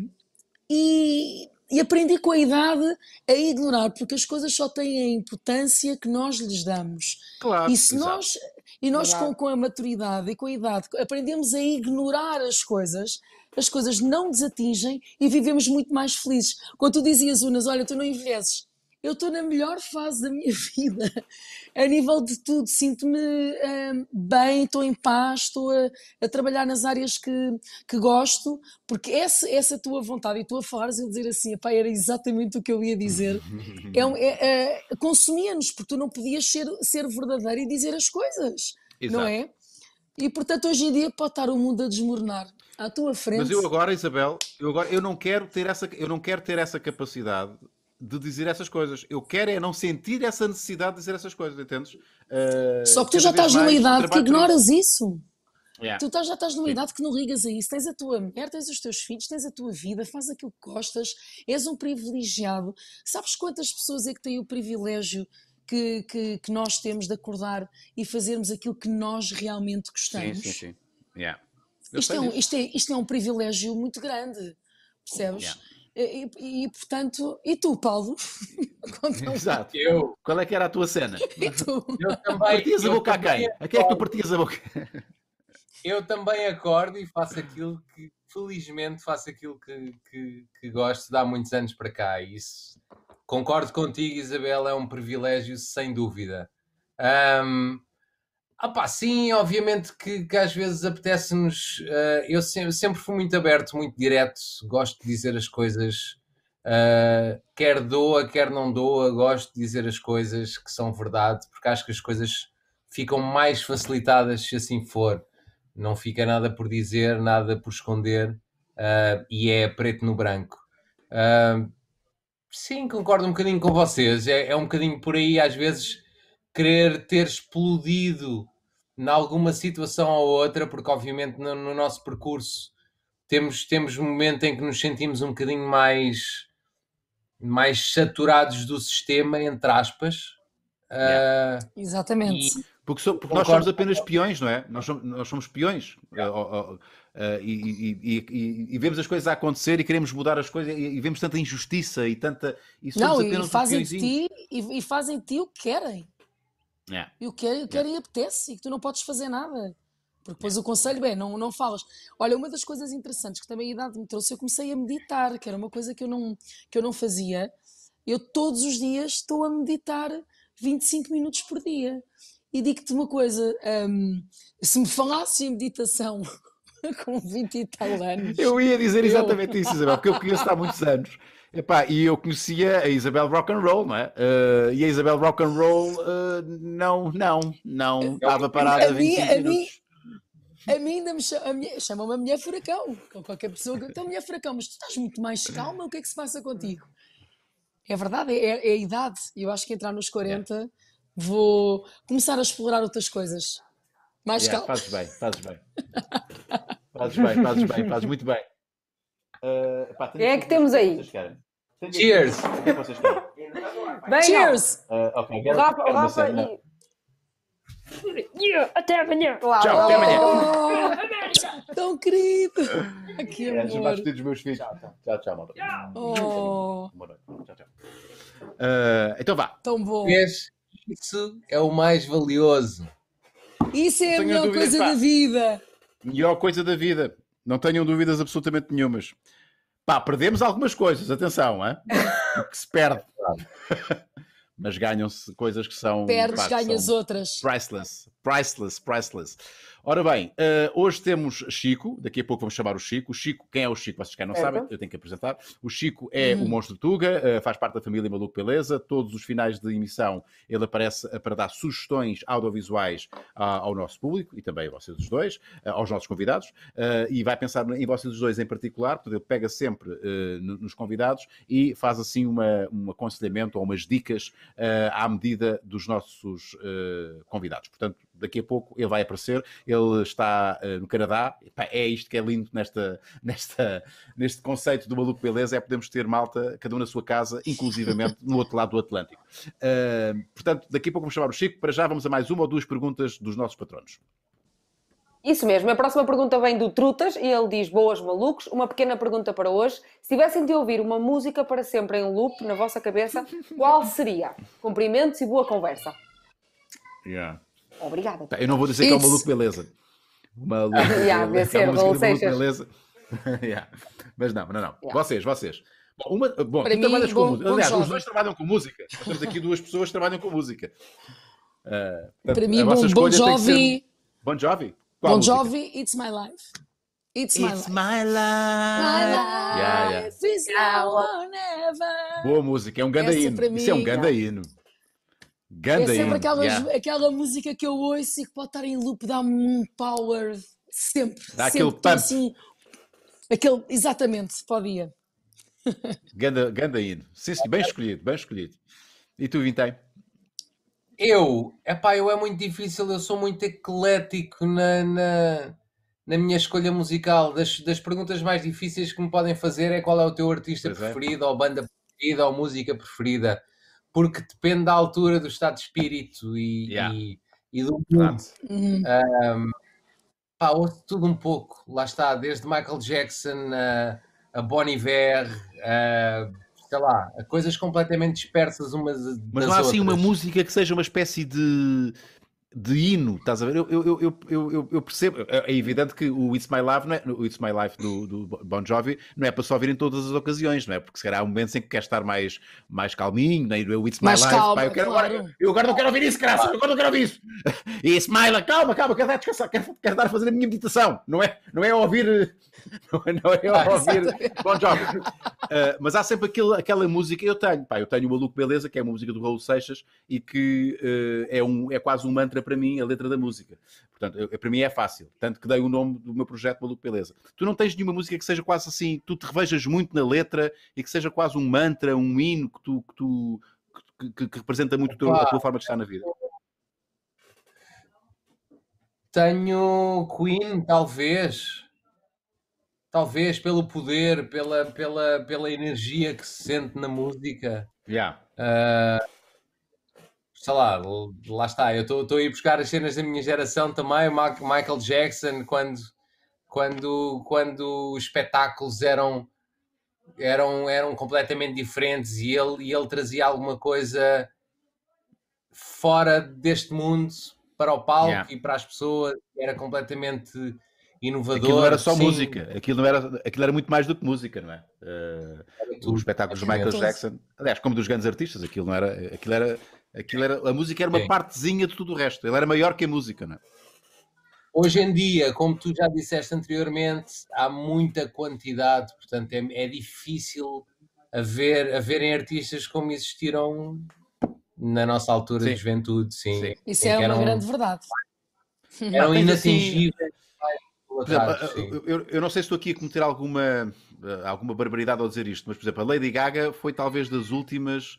E, e aprendi com a idade a ignorar, porque as coisas só têm a importância que nós lhes damos. Claro. E se exato. nós, e nós com, com a maturidade e com a idade aprendemos a ignorar as coisas, as coisas não nos atingem e vivemos muito mais felizes. Quando tu dizias, Unas, olha, tu não envelheces. Eu estou na melhor fase da minha vida, a nível de tudo. Sinto-me hum, bem, estou em paz, estou a, a trabalhar nas áreas que, que gosto, porque essa, essa tua vontade e tu a falares eu dizer assim, pá, era exatamente o que eu ia dizer. É, um- é- é- consumia-nos, porque tu não podias ser, ser verdadeiro e dizer as coisas, não Exato. é? E portanto, hoje em dia pode estar o mundo a desmoronar à tua frente. Mas eu agora, Isabel, eu agora eu não quero ter essa, eu não quero ter essa capacidade de dizer essas coisas. Eu quero é não sentir essa necessidade de dizer essas coisas, entendes? Uh, Só que tu já estás numa idade que por ignoras isso. Yeah. Tu estás- já estás numa Sim. idade que não ligas a isso. Tens a tua mulher, tens os teus filhos, tens a tua vida, faz aquilo que gostas, és um privilegiado. Sabes quantas pessoas é que têm o privilégio que, que, que nós temos de acordar e fazermos aquilo que nós realmente Sim, gostamos? sim, sim. Yeah. Eu Isto é, um, isto, é, isto é um privilégio muito grande, percebes? Yeah. E, e- e, portanto, e tu, Paulo? Exato. Eu, Qual é que era a tua cena? E tu? eu também. Partias a boca a quem? A quem é que tu partias a boca? eu também acordo e faço aquilo que, felizmente, faço aquilo que, que, que gosto de há muitos anos para cá. E Isso, concordo contigo, Isabel, é um privilégio, sem dúvida. Ahm, ah pá, sim, obviamente que, que às vezes apetece-nos. eh, eu sempre, sempre fui muito aberto, muito direto, gosto de dizer as coisas. eh, quer doa, quer não doa, gosto de dizer as coisas que são verdade, porque acho que as coisas ficam mais facilitadas se assim for. Não fica nada por dizer, nada por esconder, eh, e é preto no branco. Ah, sim, concordo um bocadinho com vocês. É, é um bocadinho por aí, às vezes, querer ter explodido em alguma situação ou outra, porque obviamente no, no nosso percurso temos, temos um momento em que nos sentimos um bocadinho mais, mais saturados do sistema, entre aspas. Ah, Exatamente. Porque, so- porque nós somos apenas peões, não é? Nós somos, nós somos peões. Eh, eh, e, e- e- e- vemos as coisas a acontecer e queremos mudar as coisas e, vemos tanta injustiça e tanta. E Não, e fazem de peõezinhos. ti e, fazem ti o que querem. Yeah. E o que querem, o que querem e apetece, e que tu não podes fazer nada. Porque depois o conselho é, não, não falas. Olha, uma das coisas interessantes que também a idade me trouxe, eu comecei a meditar, que era uma coisa que eu não, que eu não fazia. Eu todos os dias estou a meditar 25 minutos por dia. E digo-te uma coisa, hum, se me falasse em meditação com 20 e tal anos, Eu ia dizer Eu- exatamente isso, Isabel, porque eu conheço há muitos anos. Epá, e eu conhecia a Isabel Rock and Roll, não é? Eh, e a Isabel Rock and Roll eh, não, não, não estava parada a mim, 25 a mim, a mim ainda me cha- a minha- chamam-me a mulher furacão. Com qualquer pessoa que então mulher furacão, mas tu estás muito mais calma, o que é que se passa contigo? É verdade, é, é a idade. Eu acho que entrar nos 40 vou começar a explorar outras coisas. Mais Yeah, calma. fazes bem, fazes bem. Fazes bem, fazes bem, fazes muito bem. Epá, tenho Quem é aqui que temos o aí? aqui- Cheers! O é? Bem, Cheers! Eh, ok, não. quero- O Rafa, o uma Rafa e... Até amanhã. Claro, Tchau, até amanhã. Oh, tão querido! Ah, Que É, dos meus filhos. Tchau, tchau, malta. Oh, Boa noite. Tchau, tchau. Eh, então vá. tão bom! Isso é o mais valioso. Isso é a melhor dúvidas, coisa pá. da vida! Melhor coisa da vida. Não tenham dúvidas absolutamente nenhumas. Pá, perdemos algumas coisas, atenção, hein? o que se perde. Mas ganham-se coisas que são. Perdes, pá, ganhas são outras. Priceless, priceless, priceless. Ora bem, eh, hoje temos Chico, daqui a pouco vamos chamar o Chico. O Chico, quem é o Chico? Vocês cá não Certo. sabem, eu tenho que apresentar. O Chico é Uhum. o monstro Tuga, eh, faz parte da família Maluco Beleza. Todos os finais de emissão ele aparece para dar sugestões audiovisuais ao nosso público e também a vocês os dois, eh, aos nossos convidados, e vai pensar em vocês os dois em particular, portanto ele pega sempre no- nos convidados e faz assim uma, um aconselhamento ou umas dicas à medida dos nossos convidados. Portanto, daqui a pouco ele vai aparecer, ele está uh, no Canadá. Epá, é isto que é lindo nesta, nesta, neste conceito do maluco beleza, é podermos ter malta, cada um na sua casa, inclusivamente no outro lado do Atlântico. Uh, portanto, daqui a pouco vamos chamar o Chico, para já vamos a mais uma ou duas perguntas dos nossos patronos. Isso mesmo. A próxima pergunta vem do Trutas e ele diz: Boas malucos. Uma pequena pergunta para hoje. Se tivessem de ouvir uma música para sempre em loop na vossa cabeça, qual seria? Cumprimentos e boa conversa. Yeah. Obrigada. Tá, eu não vou dizer que é o maluco beleza. Maluco yeah, beleza. É maluco beleza. yeah. Mas não, não, não. Yeah. Vocês, vocês. Bom, uma, bom para tu mim, trabalhas bom, com música. Aliás, jovem. os dois trabalham com música. Nós temos aqui duas pessoas que trabalham com música. Uh, portanto, para mim, bom, Bon Jovi. ser- Bon Jovi? Qual Bon música? Jovi, It's My Life. It's, My It's Life. my life. My Yeah, yeah. life is now or never. Boa música, é um ganda Essa hino. para Isso é um mim, ganda hino. Ganda É sempre aquela, yeah. aquela música que eu ouço e que pode estar em loop, dá-me um power sempre. Dá sempre aquele estou pump. assim. Aquele, exatamente, podia. Ganda, ganda hino. Sim, sim, bem escolhido, bem escolhido. E tu, Vintém? Eu, epá, eu é muito difícil, eu sou muito eclético na, na, na minha escolha musical. Das, das perguntas mais difíceis que me podem fazer é qual é o teu artista Pois é. preferido, ou banda preferida, ou música preferida. Porque depende da altura, do estado de espírito e, Yeah. e, e do mundo. Exato. Uhum. Pá, ouço tudo um pouco. Lá está, desde Michael Jackson a, a Bon Iver, a, sei lá, a coisas completamente dispersas umas Mas das não há assim uma música que seja uma espécie de, de hino, estás a ver? Eu, eu, eu, eu, percebo, é é evidente que o It's My Life, não é, o It's My Life do, do Bon Jovi não é para só ouvir em todas as ocasiões, não é? Porque se calhar há momentos em que quer estar mais, mais calminho, não é? o It's My Mais Life, calmo, pá, eu, quero claro. agora, eu agora não quero ouvir isso, graças, eu agora não quero ouvir isso. It's My Life, calma, calma, quero descansar, quero, quero dar a fazer a minha meditação, não é, não é ouvir, não é, não é ouvir Bon Jovi. Uh, mas há sempre aquele, aquela música, eu tenho, pá, eu tenho o Maluco Beleza, que é uma música do Raul Seixas e que uh, é, um, é quase um mantra para mim, a letra da música. Portanto, eu- para mim é fácil, tanto que dei o nome do meu projeto Maluco Beleza. Tu não tens nenhuma música que seja quase assim, tu te revejas muito na letra e que seja quase um mantra, um hino que tu. Que tu que, que- que representa muito teu- a tua forma de estar na vida. Tenho Queen, talvez. Talvez pelo poder, pela, pela, pela energia que se sente na música. Yeah. Sei lá, lá está. Eu estou a ir buscar as cenas da minha geração também. Michael Jackson, quando, quando, quando os espetáculos eram, eram, eram completamente diferentes e ele, e ele trazia alguma coisa fora deste mundo para o palco Yeah. e para as pessoas. Era completamente inovador. Aquilo não era só Sim, música, aquilo, não era, aquilo era muito mais do que música, não é? Uh, os espetáculos de. Michael Jackson, aliás, como dos grandes artistas, aquilo não era, aquilo era, aquilo era, a música era uma Sim. partezinha de tudo o resto, ele era maior que a música, não é? Hoje em dia, como tu já disseste anteriormente, há muita quantidade, portanto é, é difícil haver, haverem artistas como existiram na nossa altura Sim. de juventude, sim. Sim. Isso é uma eram, grande verdade. eram assim- inatingíveis. Eu- eu não sei se estou aqui a cometer alguma, eh, alguma barbaridade ao dizer isto, mas, por exemplo, a Lady Gaga foi talvez das últimas,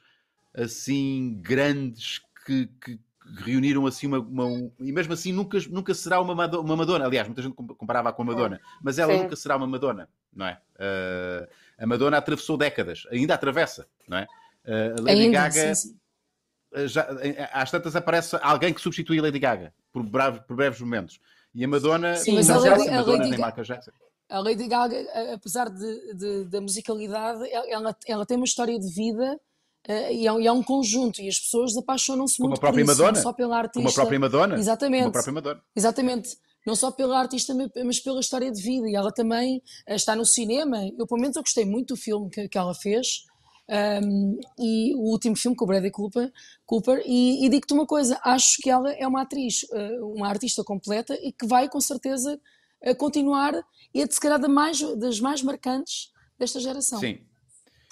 assim, grandes que, que- reuniram, assim, uma... uma- um- e mesmo assim nunca, nunca será uma, Mado- uma Madonna. Aliás, muita gente compa- comparava com a Madonna, mas ela Sim. nunca será uma Madonna, não é? Eh, a Madonna atravessou décadas, ainda atravessa, não é? A Lady Ainda, Gaga... sim, sim. já, às tantas aparece alguém que substitui a Lady Gaga por, breve- por breves momentos. E a Madonna, Sim, mas a Lady- se a Madonna Lady nem Ga- Michael Jackson. A Lady Gaga, a- apesar de, de- da musicalidade, ela, ela tem uma história de vida eh, e, é, um- e é um conjunto, e as pessoas apaixonam-se muito a própria por isso, Madonna. não só pela artista. Como a própria Madonna. Exatamente. Como a própria Madonna. Exatamente. Não só pela artista, mas- pela história de vida. E ela também eh, está no cinema. Eu, pelo menos, eu gostei muito do filme que, que ela fez. Um, e o último filme com o Bradley Cooper, Cooper e, e digo-te uma coisa, acho que ela é uma atriz, eh, uma artista completa e que vai com certeza continuar e é de se calhar da mais, das mais marcantes desta geração. Sim.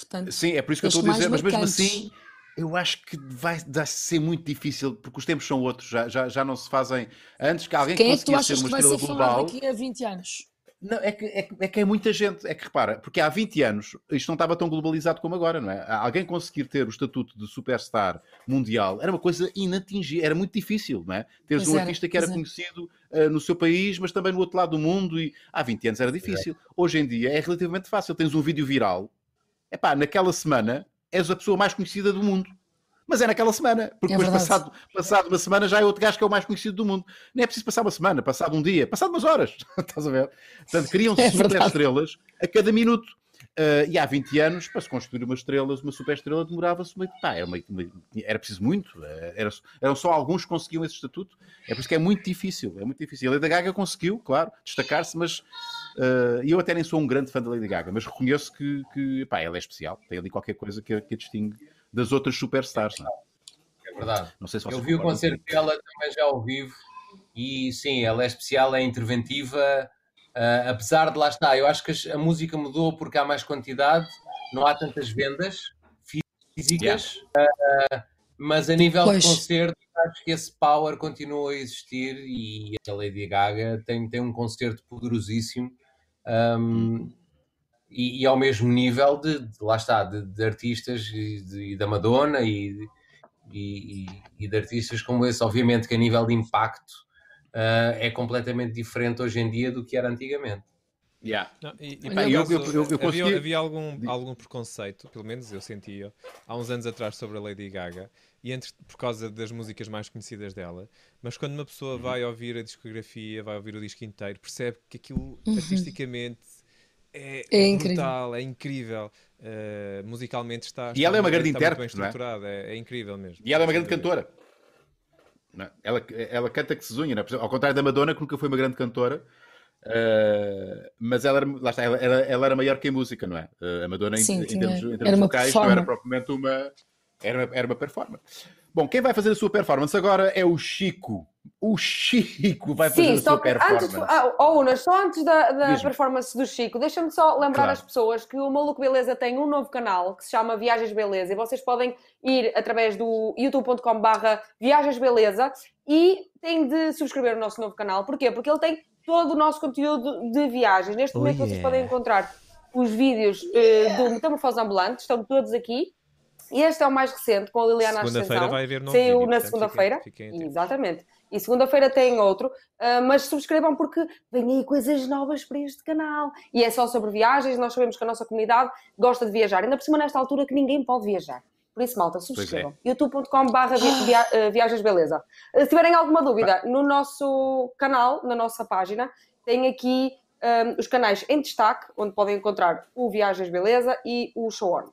Portanto, Sim, é por isso que eu estou a dizer, mas mesmo assim, eu acho que vai, vai ser muito difícil, porque os tempos são outros, já, já, já não se fazem. Antes que alguém quem que é que tu conseguia achas ser que uma vai estrela ser global. daqui a 20 anos? Não, é, que, é, é, que é muita gente. É que repara, porque há 20 anos isto não estava tão globalizado como agora, não é? Alguém conseguir ter o estatuto de superstar mundial era uma coisa inatingível, era muito difícil, não é? Teres pois um era, artista que era conhecido uh, no seu país, mas também no outro lado do mundo. E há 20 anos era difícil. É. Hoje em dia é relativamente fácil. Tens um vídeo viral, é pá, naquela semana és a pessoa mais conhecida do mundo mas é naquela semana, porque é depois, passado, passado uma semana, já é outro gajo que é o mais conhecido do mundo. Nem é preciso passar uma semana, passado um dia, passado umas horas, estás a ver? Portanto, criam-se é super estrelas a cada minuto. Uh, e há 20 anos, para se construir uma estrela, uma super estrela, demorava-se muito. Pá, era, uma, era preciso muito. Uh, era, eram só alguns que conseguiam esse estatuto. É por isso que é muito difícil. É muito difícil. A Lady Gaga conseguiu, claro, destacar-se, mas uh, eu até nem sou um grande fã da Lady Gaga, mas reconheço que, que pá, ela é especial. Tem ali qualquer coisa que, que a distingue das outras superstars. Não é? é verdade. Não sei se Eu vi o concerto dela também já ao vivo e sim, ela é especial, é interventiva, uh, apesar de lá estar, eu acho que a música mudou porque há mais quantidade, não há tantas vendas físicas, yeah. uh, mas a nível pois. de concerto, acho que esse power continua a existir e a Lady Gaga tem, tem um concerto poderosíssimo. Um, e, e, ao mesmo nível de, de lá está, de, de artistas e, de, e, da Madonna e, e, e, de artistas como esse, obviamente que a nível de impacto uh, é completamente diferente hoje em dia do que era antigamente. Yeah. Não, e, e pá, eu, eu, eu, eu havia, havia, algum, algum preconceito, pelo menos eu sentia, há uns anos atrás sobre a Lady Gaga, e entre, por causa das músicas mais conhecidas dela, mas quando uma pessoa uhum. vai ouvir a discografia, vai ouvir o disco inteiro, percebe que aquilo uhum. artisticamente é, é brutal, é incrível. Uh, musicalmente está. E ela é uma grande intérprete, não é? é? é? incrível mesmo. E ela é uma grande cantora. Não, é? ela, ela canta que se zunha, não é? ao contrário da Madonna, que nunca foi uma grande cantora. Uh, mas ela, era, lá está, ela, ela, ela, era maior que em música, não é? Uh, a Madonna, Sim, em, em termos, em termos vocais, não era propriamente uma. Era uma, era uma performance. Bom, quem vai fazer a sua performance agora é o Chico. O Chico vai fazer Sim, a sua performance. Antes, ah, oh, só antes da, da performance do Chico, deixa-me só lembrar claro. as pessoas que o Maluco Beleza tem um novo canal que se chama Viagens Beleza e vocês podem ir através do youtube.com/barra Viagens Beleza e têm de subscrever o nosso novo canal. Porquê? Porque ele tem todo o nosso conteúdo de viagens. Neste oh, momento yeah. vocês podem encontrar os vídeos uh, do Metamorfose Ambulante, estão todos aqui. E este é o mais recente, com a Liliana Segunda-feira vai haver novo Saiu vídeo, na segunda-feira. Exatamente. E segunda-feira tem outro. Uh, mas subscrevam porque vêm aí coisas novas para este canal. E é só sobre viagens. Nós sabemos que a nossa comunidade gosta de viajar. Ainda por cima, nesta altura, que ninguém pode viajar. Por isso, malta, subscrevam. É. youtube.com.br via, uh, Viagens Beleza. Se tiverem alguma dúvida, no nosso canal, na nossa página, tem aqui um, os canais em destaque, onde podem encontrar o Viagens Beleza e o Show On.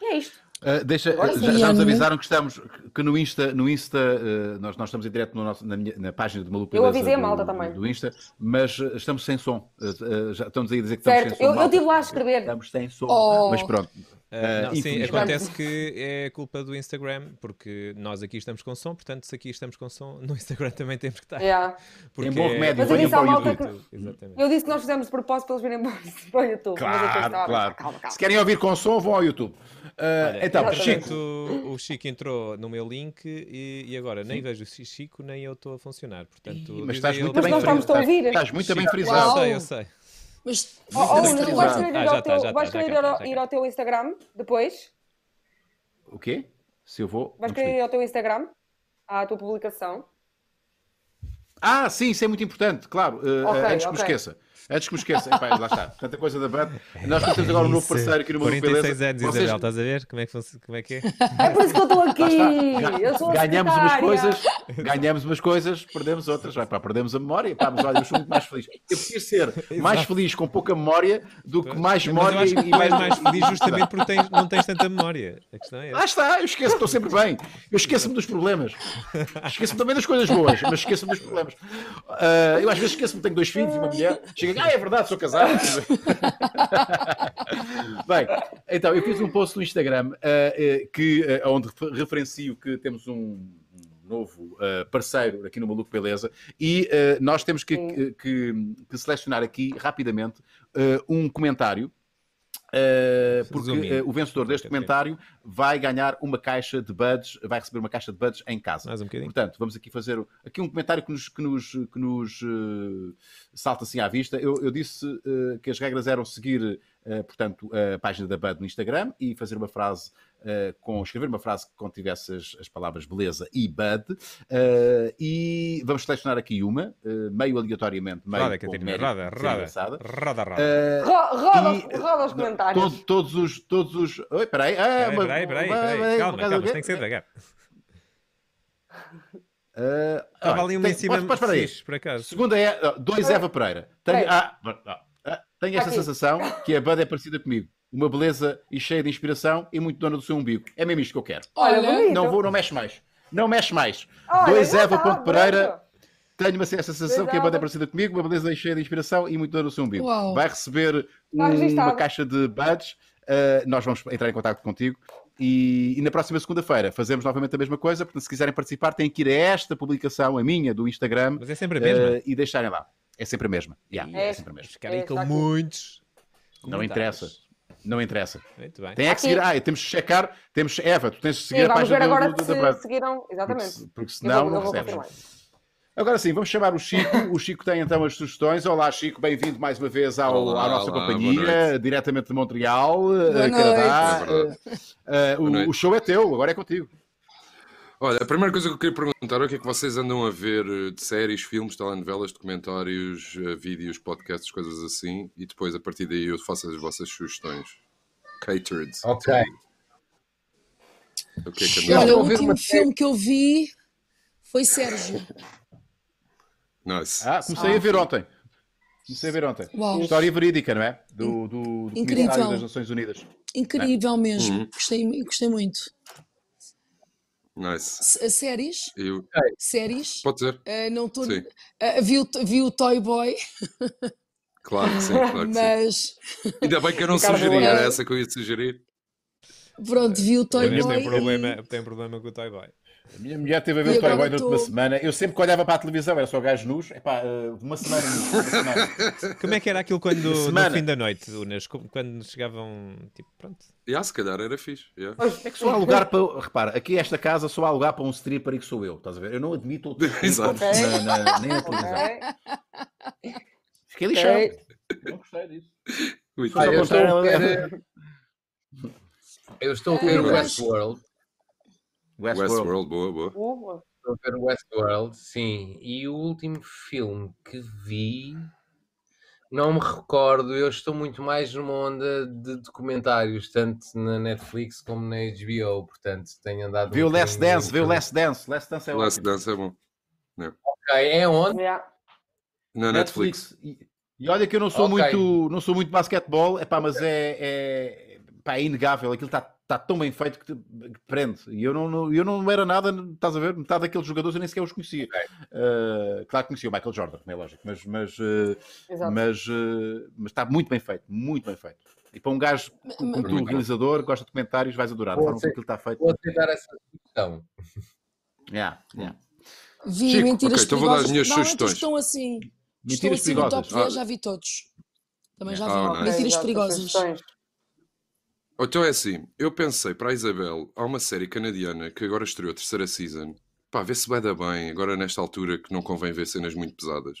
E é isto. Uh, deixa, já, já, nos avisaram que estamos que no Insta, no Insta uh, nós, nós estamos em direto no nosso, na, minha, na página do Maluco Eu avisei a malta também. Do Insta, mas estamos sem som. Uh, já estamos aí a dizer que certo. estamos sem som. Eu, eu estive lá a escrever. Estamos sem som. Oh. Mas pronto. Uh, não, sim, acontece que é culpa do Instagram, porque nós aqui estamos com som, portanto, se aqui estamos com som, no Instagram também temos que estar. Yeah. Porque Tem bom remédio, venham para o YouTube. Que... Eu disse que nós fizemos de propósito para eles virem para o YouTube. Claro, claro. Calma, calma. Se querem ouvir com som, vão ao YouTube. Uh, Olha, então, Chico. O Chico entrou no meu link e, e agora Sim. nem vejo o Chico, nem eu estou a funcionar. Portanto, mas estás muito bem frisado. Estás muito bem frisado. Eu sei, eu sei. Mas oh, oh, tu vais querer, ir, ah, ao teu, tá, vais querer ir, ao, ir ao teu Instagram depois? O quê? Se eu vou. Vais querer ir ao teu Instagram? À tua publicação? Ah, sim, isso é muito importante, claro. Uh, okay, antes que okay. me esqueça. Antes que me esqueça, Epá, lá está, tanta coisa da banda. Nós temos agora um novo parceiro aqui no Mundo 46 Beleza. anos, Vocês... Isabel, estás a ver? Como é que, como é, que é? É por isso que eu estou aqui! Eu sou ganhamos umas coisas, ganhamos umas coisas, perdemos outras. Vai, pá, perdemos a memória. Pá, mas olha, eu sou muito mais feliz. Eu preciso ser mais feliz com pouca memória do que mais memória que e mais. mais feliz justamente porque tens, não tens tanta memória. A questão é essa. Ah, está, eu esqueço, estou sempre bem. Eu esqueço-me dos problemas. Esqueço-me também das coisas boas, mas esqueço-me dos problemas. Uh, eu às vezes esqueço-me, tenho dois filhos e uma mulher. Chega, ah, é verdade, sou casado. Bem, então eu fiz um post no Instagram uh, uh, que, uh, onde referencio que temos um novo uh, parceiro aqui no Maluco Beleza e uh, nós temos que, que, que, selecionar aqui rapidamente uh, um comentário Uh, porque uh, o vencedor deste comentário vai ganhar uma caixa de buds, vai receber uma caixa de buds em casa. Mais um bocadinho. Portanto, vamos aqui fazer aqui um comentário que nos, que nos, que nos uh, salta assim à vista. Eu, eu disse que as regras eram seguir, portanto, a página da Bud no Instagram e fazer uma frase uh, com escrever uma frase que contivesse as, as palavras beleza e bud. Uh, e vamos selecionar aqui uma, uh, meio aleatoriamente, meio roda, Catarina, roda, roda, roda, roda. roda, roda os comentários. Todos, todos os. Todos os... Oi, peraí. Ah, peraí, peraí, peraí, calma, calma, tem que ser devagar. Uh, Estava ali uma tem, em cima podes, podes, por acaso. Segunda é 2 Eva Pereira. Tenho, ah, ah, tenho esta sensação que a Bud é parecida comigo uma beleza e cheia de inspiração e muito dona do seu umbigo. É mesmo isto que eu quero. Olha, não vou, não mexe mais. Não mexe mais. Olha, Dois Eva tá, Ponte Pereira. Tenho uma sensação que a banda é parecida comigo, uma beleza cheia de inspiração e muito dona do seu umbigo. Uau. Vai receber um, uma caixa de badges. Uh, nós vamos entrar em contato contigo. E, e, na próxima segunda-feira fazemos novamente a mesma coisa. Portanto, se quiserem participar, têm que ir a esta publicação, a minha, do Instagram. Mas é sempre a mesma. Uh, e deixarem lá. É sempre a mesma. Yeah, é, é, sempre a mesma. Ficarem é, com muitos. Não interessa. Não interessa. Muito bem. Tem é que seguir. Ah, temos que checar. Temos, Eva, tu tens de seguir sim, a página ver agora do, do, se da seguiram. Exatamente. Porque, porque senão não recebes. Agora sim, vamos chamar o Chico. O Chico tem então as sugestões. Olá, Chico, bem-vindo mais uma vez ao, olá, à nossa olá, companhia, diretamente de Montreal, eh, Canadá. Uh, uh, o, o show é teu, agora é contigo. Olha, a primeira coisa que eu queria perguntar é o que é que vocês andam a ver de séries, filmes, telenovelas, documentários, vídeos, podcasts, coisas assim, e depois a partir daí eu faço as vossas sugestões. Catered. Ok. O que é que Olha, o último filme que eu vi foi Sérgio. Nice. Ah, comecei ah, a ver ontem. Comecei a ver ontem. Uau. História verídica, não é? Do, do, do Incrível. das Nações Unidas. Incrível é? mesmo. Uhum. Gostei, gostei muito. Nice. Séries? Eu... Séries? Pode ser. Uh, não tô... Uh, vi, o, vi o Toy Boy. Claro que sim, claro que Mas... sim. Ainda bem que eu não sugeri, era essa que eu ia sugerir. Pronto, vi o Toy Boy. Tem problema, tem problema com o Toy Boy. A minha mulher teve a ver e o Toy Boy durante tô... uma semana. Eu sempre que olhava para a televisão era só gajos nus. Epá, eh, uma semana. Uma semana. Como é que era aquilo quando no fim da noite, Unas? Quando chegavam. Tipo, pronto. Yeah, se calhar era fixe. Yeah. É que só há lugar para. Repara, aqui esta casa só há lugar para um stripper e que sou eu. Estás a ver? Eu não admito outro Exato. Na, na, nem a televisão. Okay. Fiquei lixado. Okay. Não gostei disso. Eu, estou a ver, eu estou a ver Westworld. Westworld. Westworld, boa, boa. Estou a ver Westworld, sim. E o último filme que vi, não me recordo. Eu estou muito mais numa onda de documentários, tanto na Netflix como na HBO. Portanto, tenho andado. Viu um Last Dance, viu Last Dance. Last Dance é Last Dance é bom. É. Ok, é onde? Yeah. Na Netflix. Netflix. E, e, olha que eu não sou okay. muito, não sou muito basquetebol, epá, mas é, é, pá, é inegável. Aquilo está está tão bem feito que te, que te prende. E eu não, eu não era nada, estás a ver? Metade daqueles jogadores eu nem sequer os conhecia. Okay. Uh, claro que conhecia o Michael Jordan, como é lógico, mas, mas, uh, mas, uh, mas está muito bem feito, muito bem feito. E para um gajo como tu, realizador, gosta de comentários, vais adorar. Vou aquilo está feito. Vou tentar essa questão. Yeah, yeah. Vi Chico, mentiras okay, então vou dar as minhas sugestões. Estão assim. Mentiras estão assim perigosas. top ah. já vi todos. Também já vi. Ah, mentiras perigosas. Então é assim, eu pensei para a Isabel, há uma série canadiana que agora estreou a terceira season. Pá, vê se vai dar bem, agora nesta altura que não convém ver cenas muito pesadas.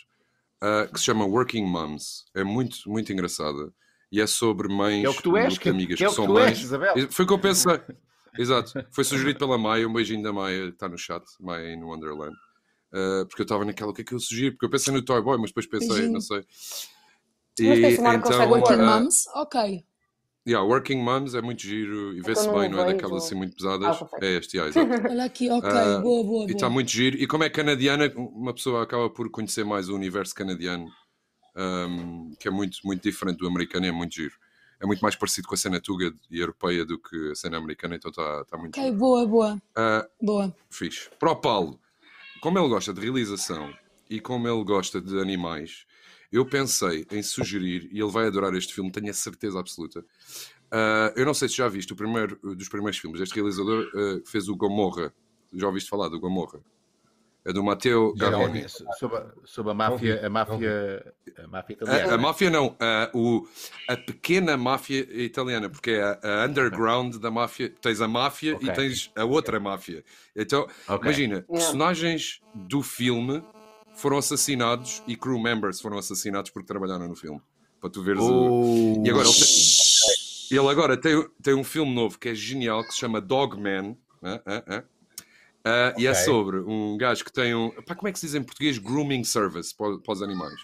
Uh, que se chama Working Moms. É muito, muito engraçada. E é sobre mães, é o que tu és, que, amigas que, é que são mães. És, Isabel. Foi o que eu pensei. Exato. Foi sugerido pela Maia, um beijinho da Maia, está no chat, Maia in Wonderland. Uh, porque eu estava naquela, o que é que eu sugiro? Porque eu pensei no Toy Boy, mas depois pensei, beijinho. não sei. E, então, Working uh, Moms? Ok. Yeah, Working Moms é muito giro e então vê-se bem, não é daquelas assim muito pesadas. Ah, é este, yeah, exato. Olha aqui, ok, uh, boa, boa. E está muito giro. E como é canadiana, uma pessoa acaba por conhecer mais o universo canadiano, um, que é muito, muito diferente do americano, é muito giro. É muito mais parecido com a cena tuga e europeia do que a cena americana, então está tá muito Ok, giro. boa, boa. Uh, boa. Fixe. Para o Paulo, como ele gosta de realização e como ele gosta de animais, eu pensei em sugerir, e ele vai adorar este filme, tenho a certeza absoluta. Uh, eu não sei se já viste o primeiro dos primeiros filmes. Este realizador uh, fez o Gomorra. Já ouviste falar do Gomorra? É do Matteo Garrone. Sobre, sobre a máfia, a máfia, a máfia italiana. A, a máfia não, a, o, a pequena máfia italiana, porque é a, a underground da máfia. Tens a máfia okay. e tens a outra máfia. Então, okay. imagina, personagens do filme foram assassinados e crew members foram assassinados porque trabalharam no filme. Para tu veres oh. o... E agora ele, tem, ele agora tem, tem um filme novo que é genial que se chama Dogman. Uh, uh, uh. Uh, okay. E é sobre um gajo que tem um. Pá, como é que se diz em português? Grooming service para, para os animais.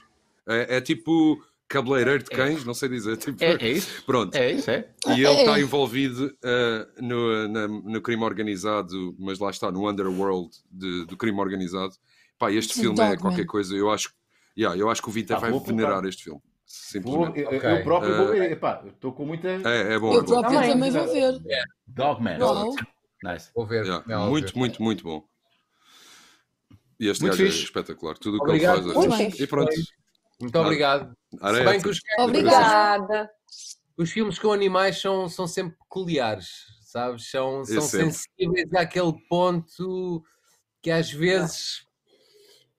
É, é, tipo cabeleireiro de cães, é. não sei dizer. Tipo, é, é, isso? Pronto. É isso, é. E ele está envolvido uh, no, na, no crime organizado, mas lá está, no underworld de, do crime organizado. Pá, este Sim, filme é qualquer coisa. Eu acho, yeah, eu acho que o Vita ah, vai venerar este filme. Simplesmente. Vou, okay. Eu próprio uh, vou ver. Epá, estou com muita. É, é bom. Eu é próprio também, também vou ver. Dogman. Nice. Vou ver. Yeah. Não, muito, ver. muito, muito bom. E este muito gajo é fixe. é espetacular. Tudo o que ele faz. É... E pronto. Muito obrigado. Ah, Se bem que os... Obrigada. Os filmes com animais são, são sempre peculiares, sabes? São, são sensíveis àquele ponto que às vezes.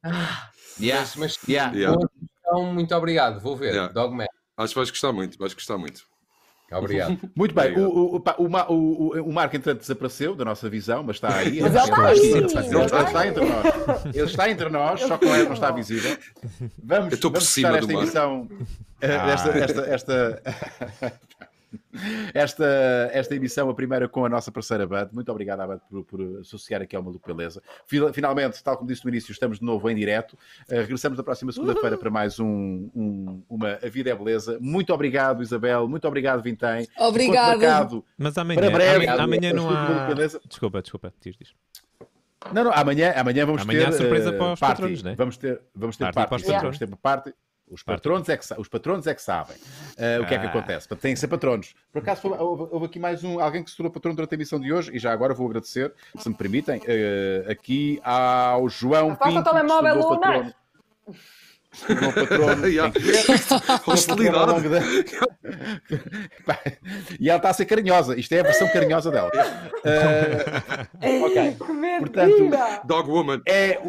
Ah, yeah. Mas, mas yeah. Yeah. Então, muito obrigado. Vou ver. Yeah. Dogman. Acho que vais gostar muito. Vais gostar muito. Obrigado. Muito bem, o, o, o, o, o Marco, entretanto, desapareceu da nossa visão, mas está aí. Mas ele está aí. Ele está entre nós. Ele está entre nós, só que ele não está visível. Vamos, Eu estou por vamos cima esta emissão. Eh, ah. Esta, esta, esta... Esta, esta emissão, a primeira com a nossa parceira Bud. Muito obrigado, Bud, por, por associar aqui ao Maluco Beleza. Finalmente, tal como disse no início, estamos de novo em direto. Uh, regressamos na próxima segunda-feira para mais um, um, uma A Vida é Beleza. Muito obrigado, Isabel. Muito obrigado, Vintém. Obrigado. Mas amanhã, para breve, amanhã, amanhã não há... Desculpa, desculpa. Diz, diz. Não, não, amanhã, amanhã vamos amanhã ter. surpresa uh, para os party. patrões, né? Vamos ter, vamos ter party. party. Vamos ter parte. Os patronos, é que, os patronos é que sabem uh, o que é que ah. acontece. Tem que ser patronos. Por acaso, houve, houve, aqui mais um, alguém que se tornou patrono durante a emissão de hoje, e já agora vou agradecer, se me permitem, uh, aqui ao João Pinto. Passa o telemóvel, Luna! O meu patrono. Hostilidade. e ela está a ser carinhosa. Isto é a versão carinhosa dela. Uh, ok. Portanto, Dog Woman. É,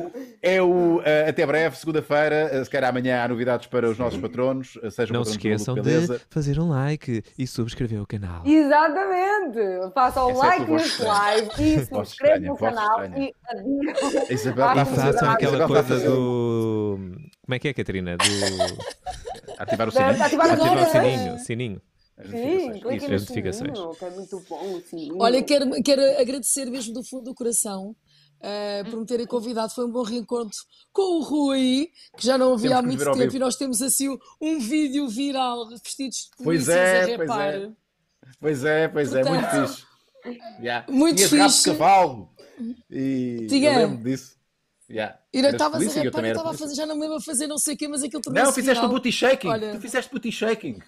é o. Uh, até breve, segunda-feira. Uh, se calhar amanhã há novidades para os nossos patronos. Uh, sejam Não se esqueçam de fazer um like e subscrever o canal. Exatamente. Façam um like neste live e subscrevam no canal. E, e façam aquela coisa do como é que é, Catarina? Do... Ativar o sininho. Ativar, Ativar o sininho. sininho. Sim, clique no notificações. Sininho, que é muito bom Olha, quero, quero agradecer mesmo do fundo do coração uh, por me terem convidado. Foi um bom reencontro com o Rui, que já não ouvi há muito tempo, e nós temos assim um vídeo viral vestidos de pois é, pois é. Pois é, pois é, muito fixe. Yeah. Muito Tinha fixe. de cavalo. E Tinha. eu lembro disso. Yeah. E não estava a eu estava a fazer, já não me lembro a fazer não sei o quê, mas aquilo também Não, fizeste o booty shaking. Olha... Tu fizeste booty shaking.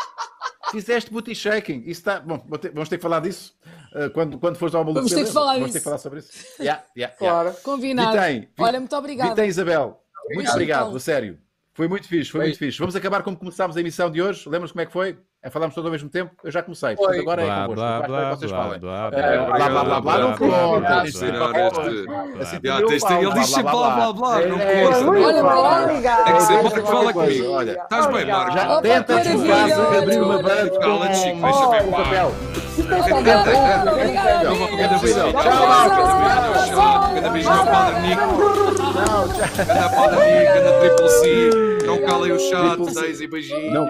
fizeste booty shaking. Isso está. Bom, vamos ter que falar disso uh, quando, quando fores ao maluco. Vamos ter que falar Vamos ter que falar sobre isso. Yeah, yeah, claro, yeah. combinado. Vitém, Olha, muito obrigado. Vitém, Isabel. Muito obrigado, a sério. Foi muito fixe, foi muito fixe. Vamos acabar como começámos a emissão de hoje. Lembras como é que foi? É falarmos todos ao mesmo tempo? Eu já comecei. Portanto, agora blá, é convosco. Blá, blá, vocês blá, falem. Blá, blá, blá, blá, não conta. Ele diz sempre blá, blá, blá. Não conta. Que ser bom que fala comigo. Olha, estás bem, Marcos? Já tenta casa abrir uma banda com um papel. Tchau, Marcos. Cada beijinho ao Padre Nico. Cada Padre Nico, cada Triple C. Não calem o chat, Daisy, beijinho.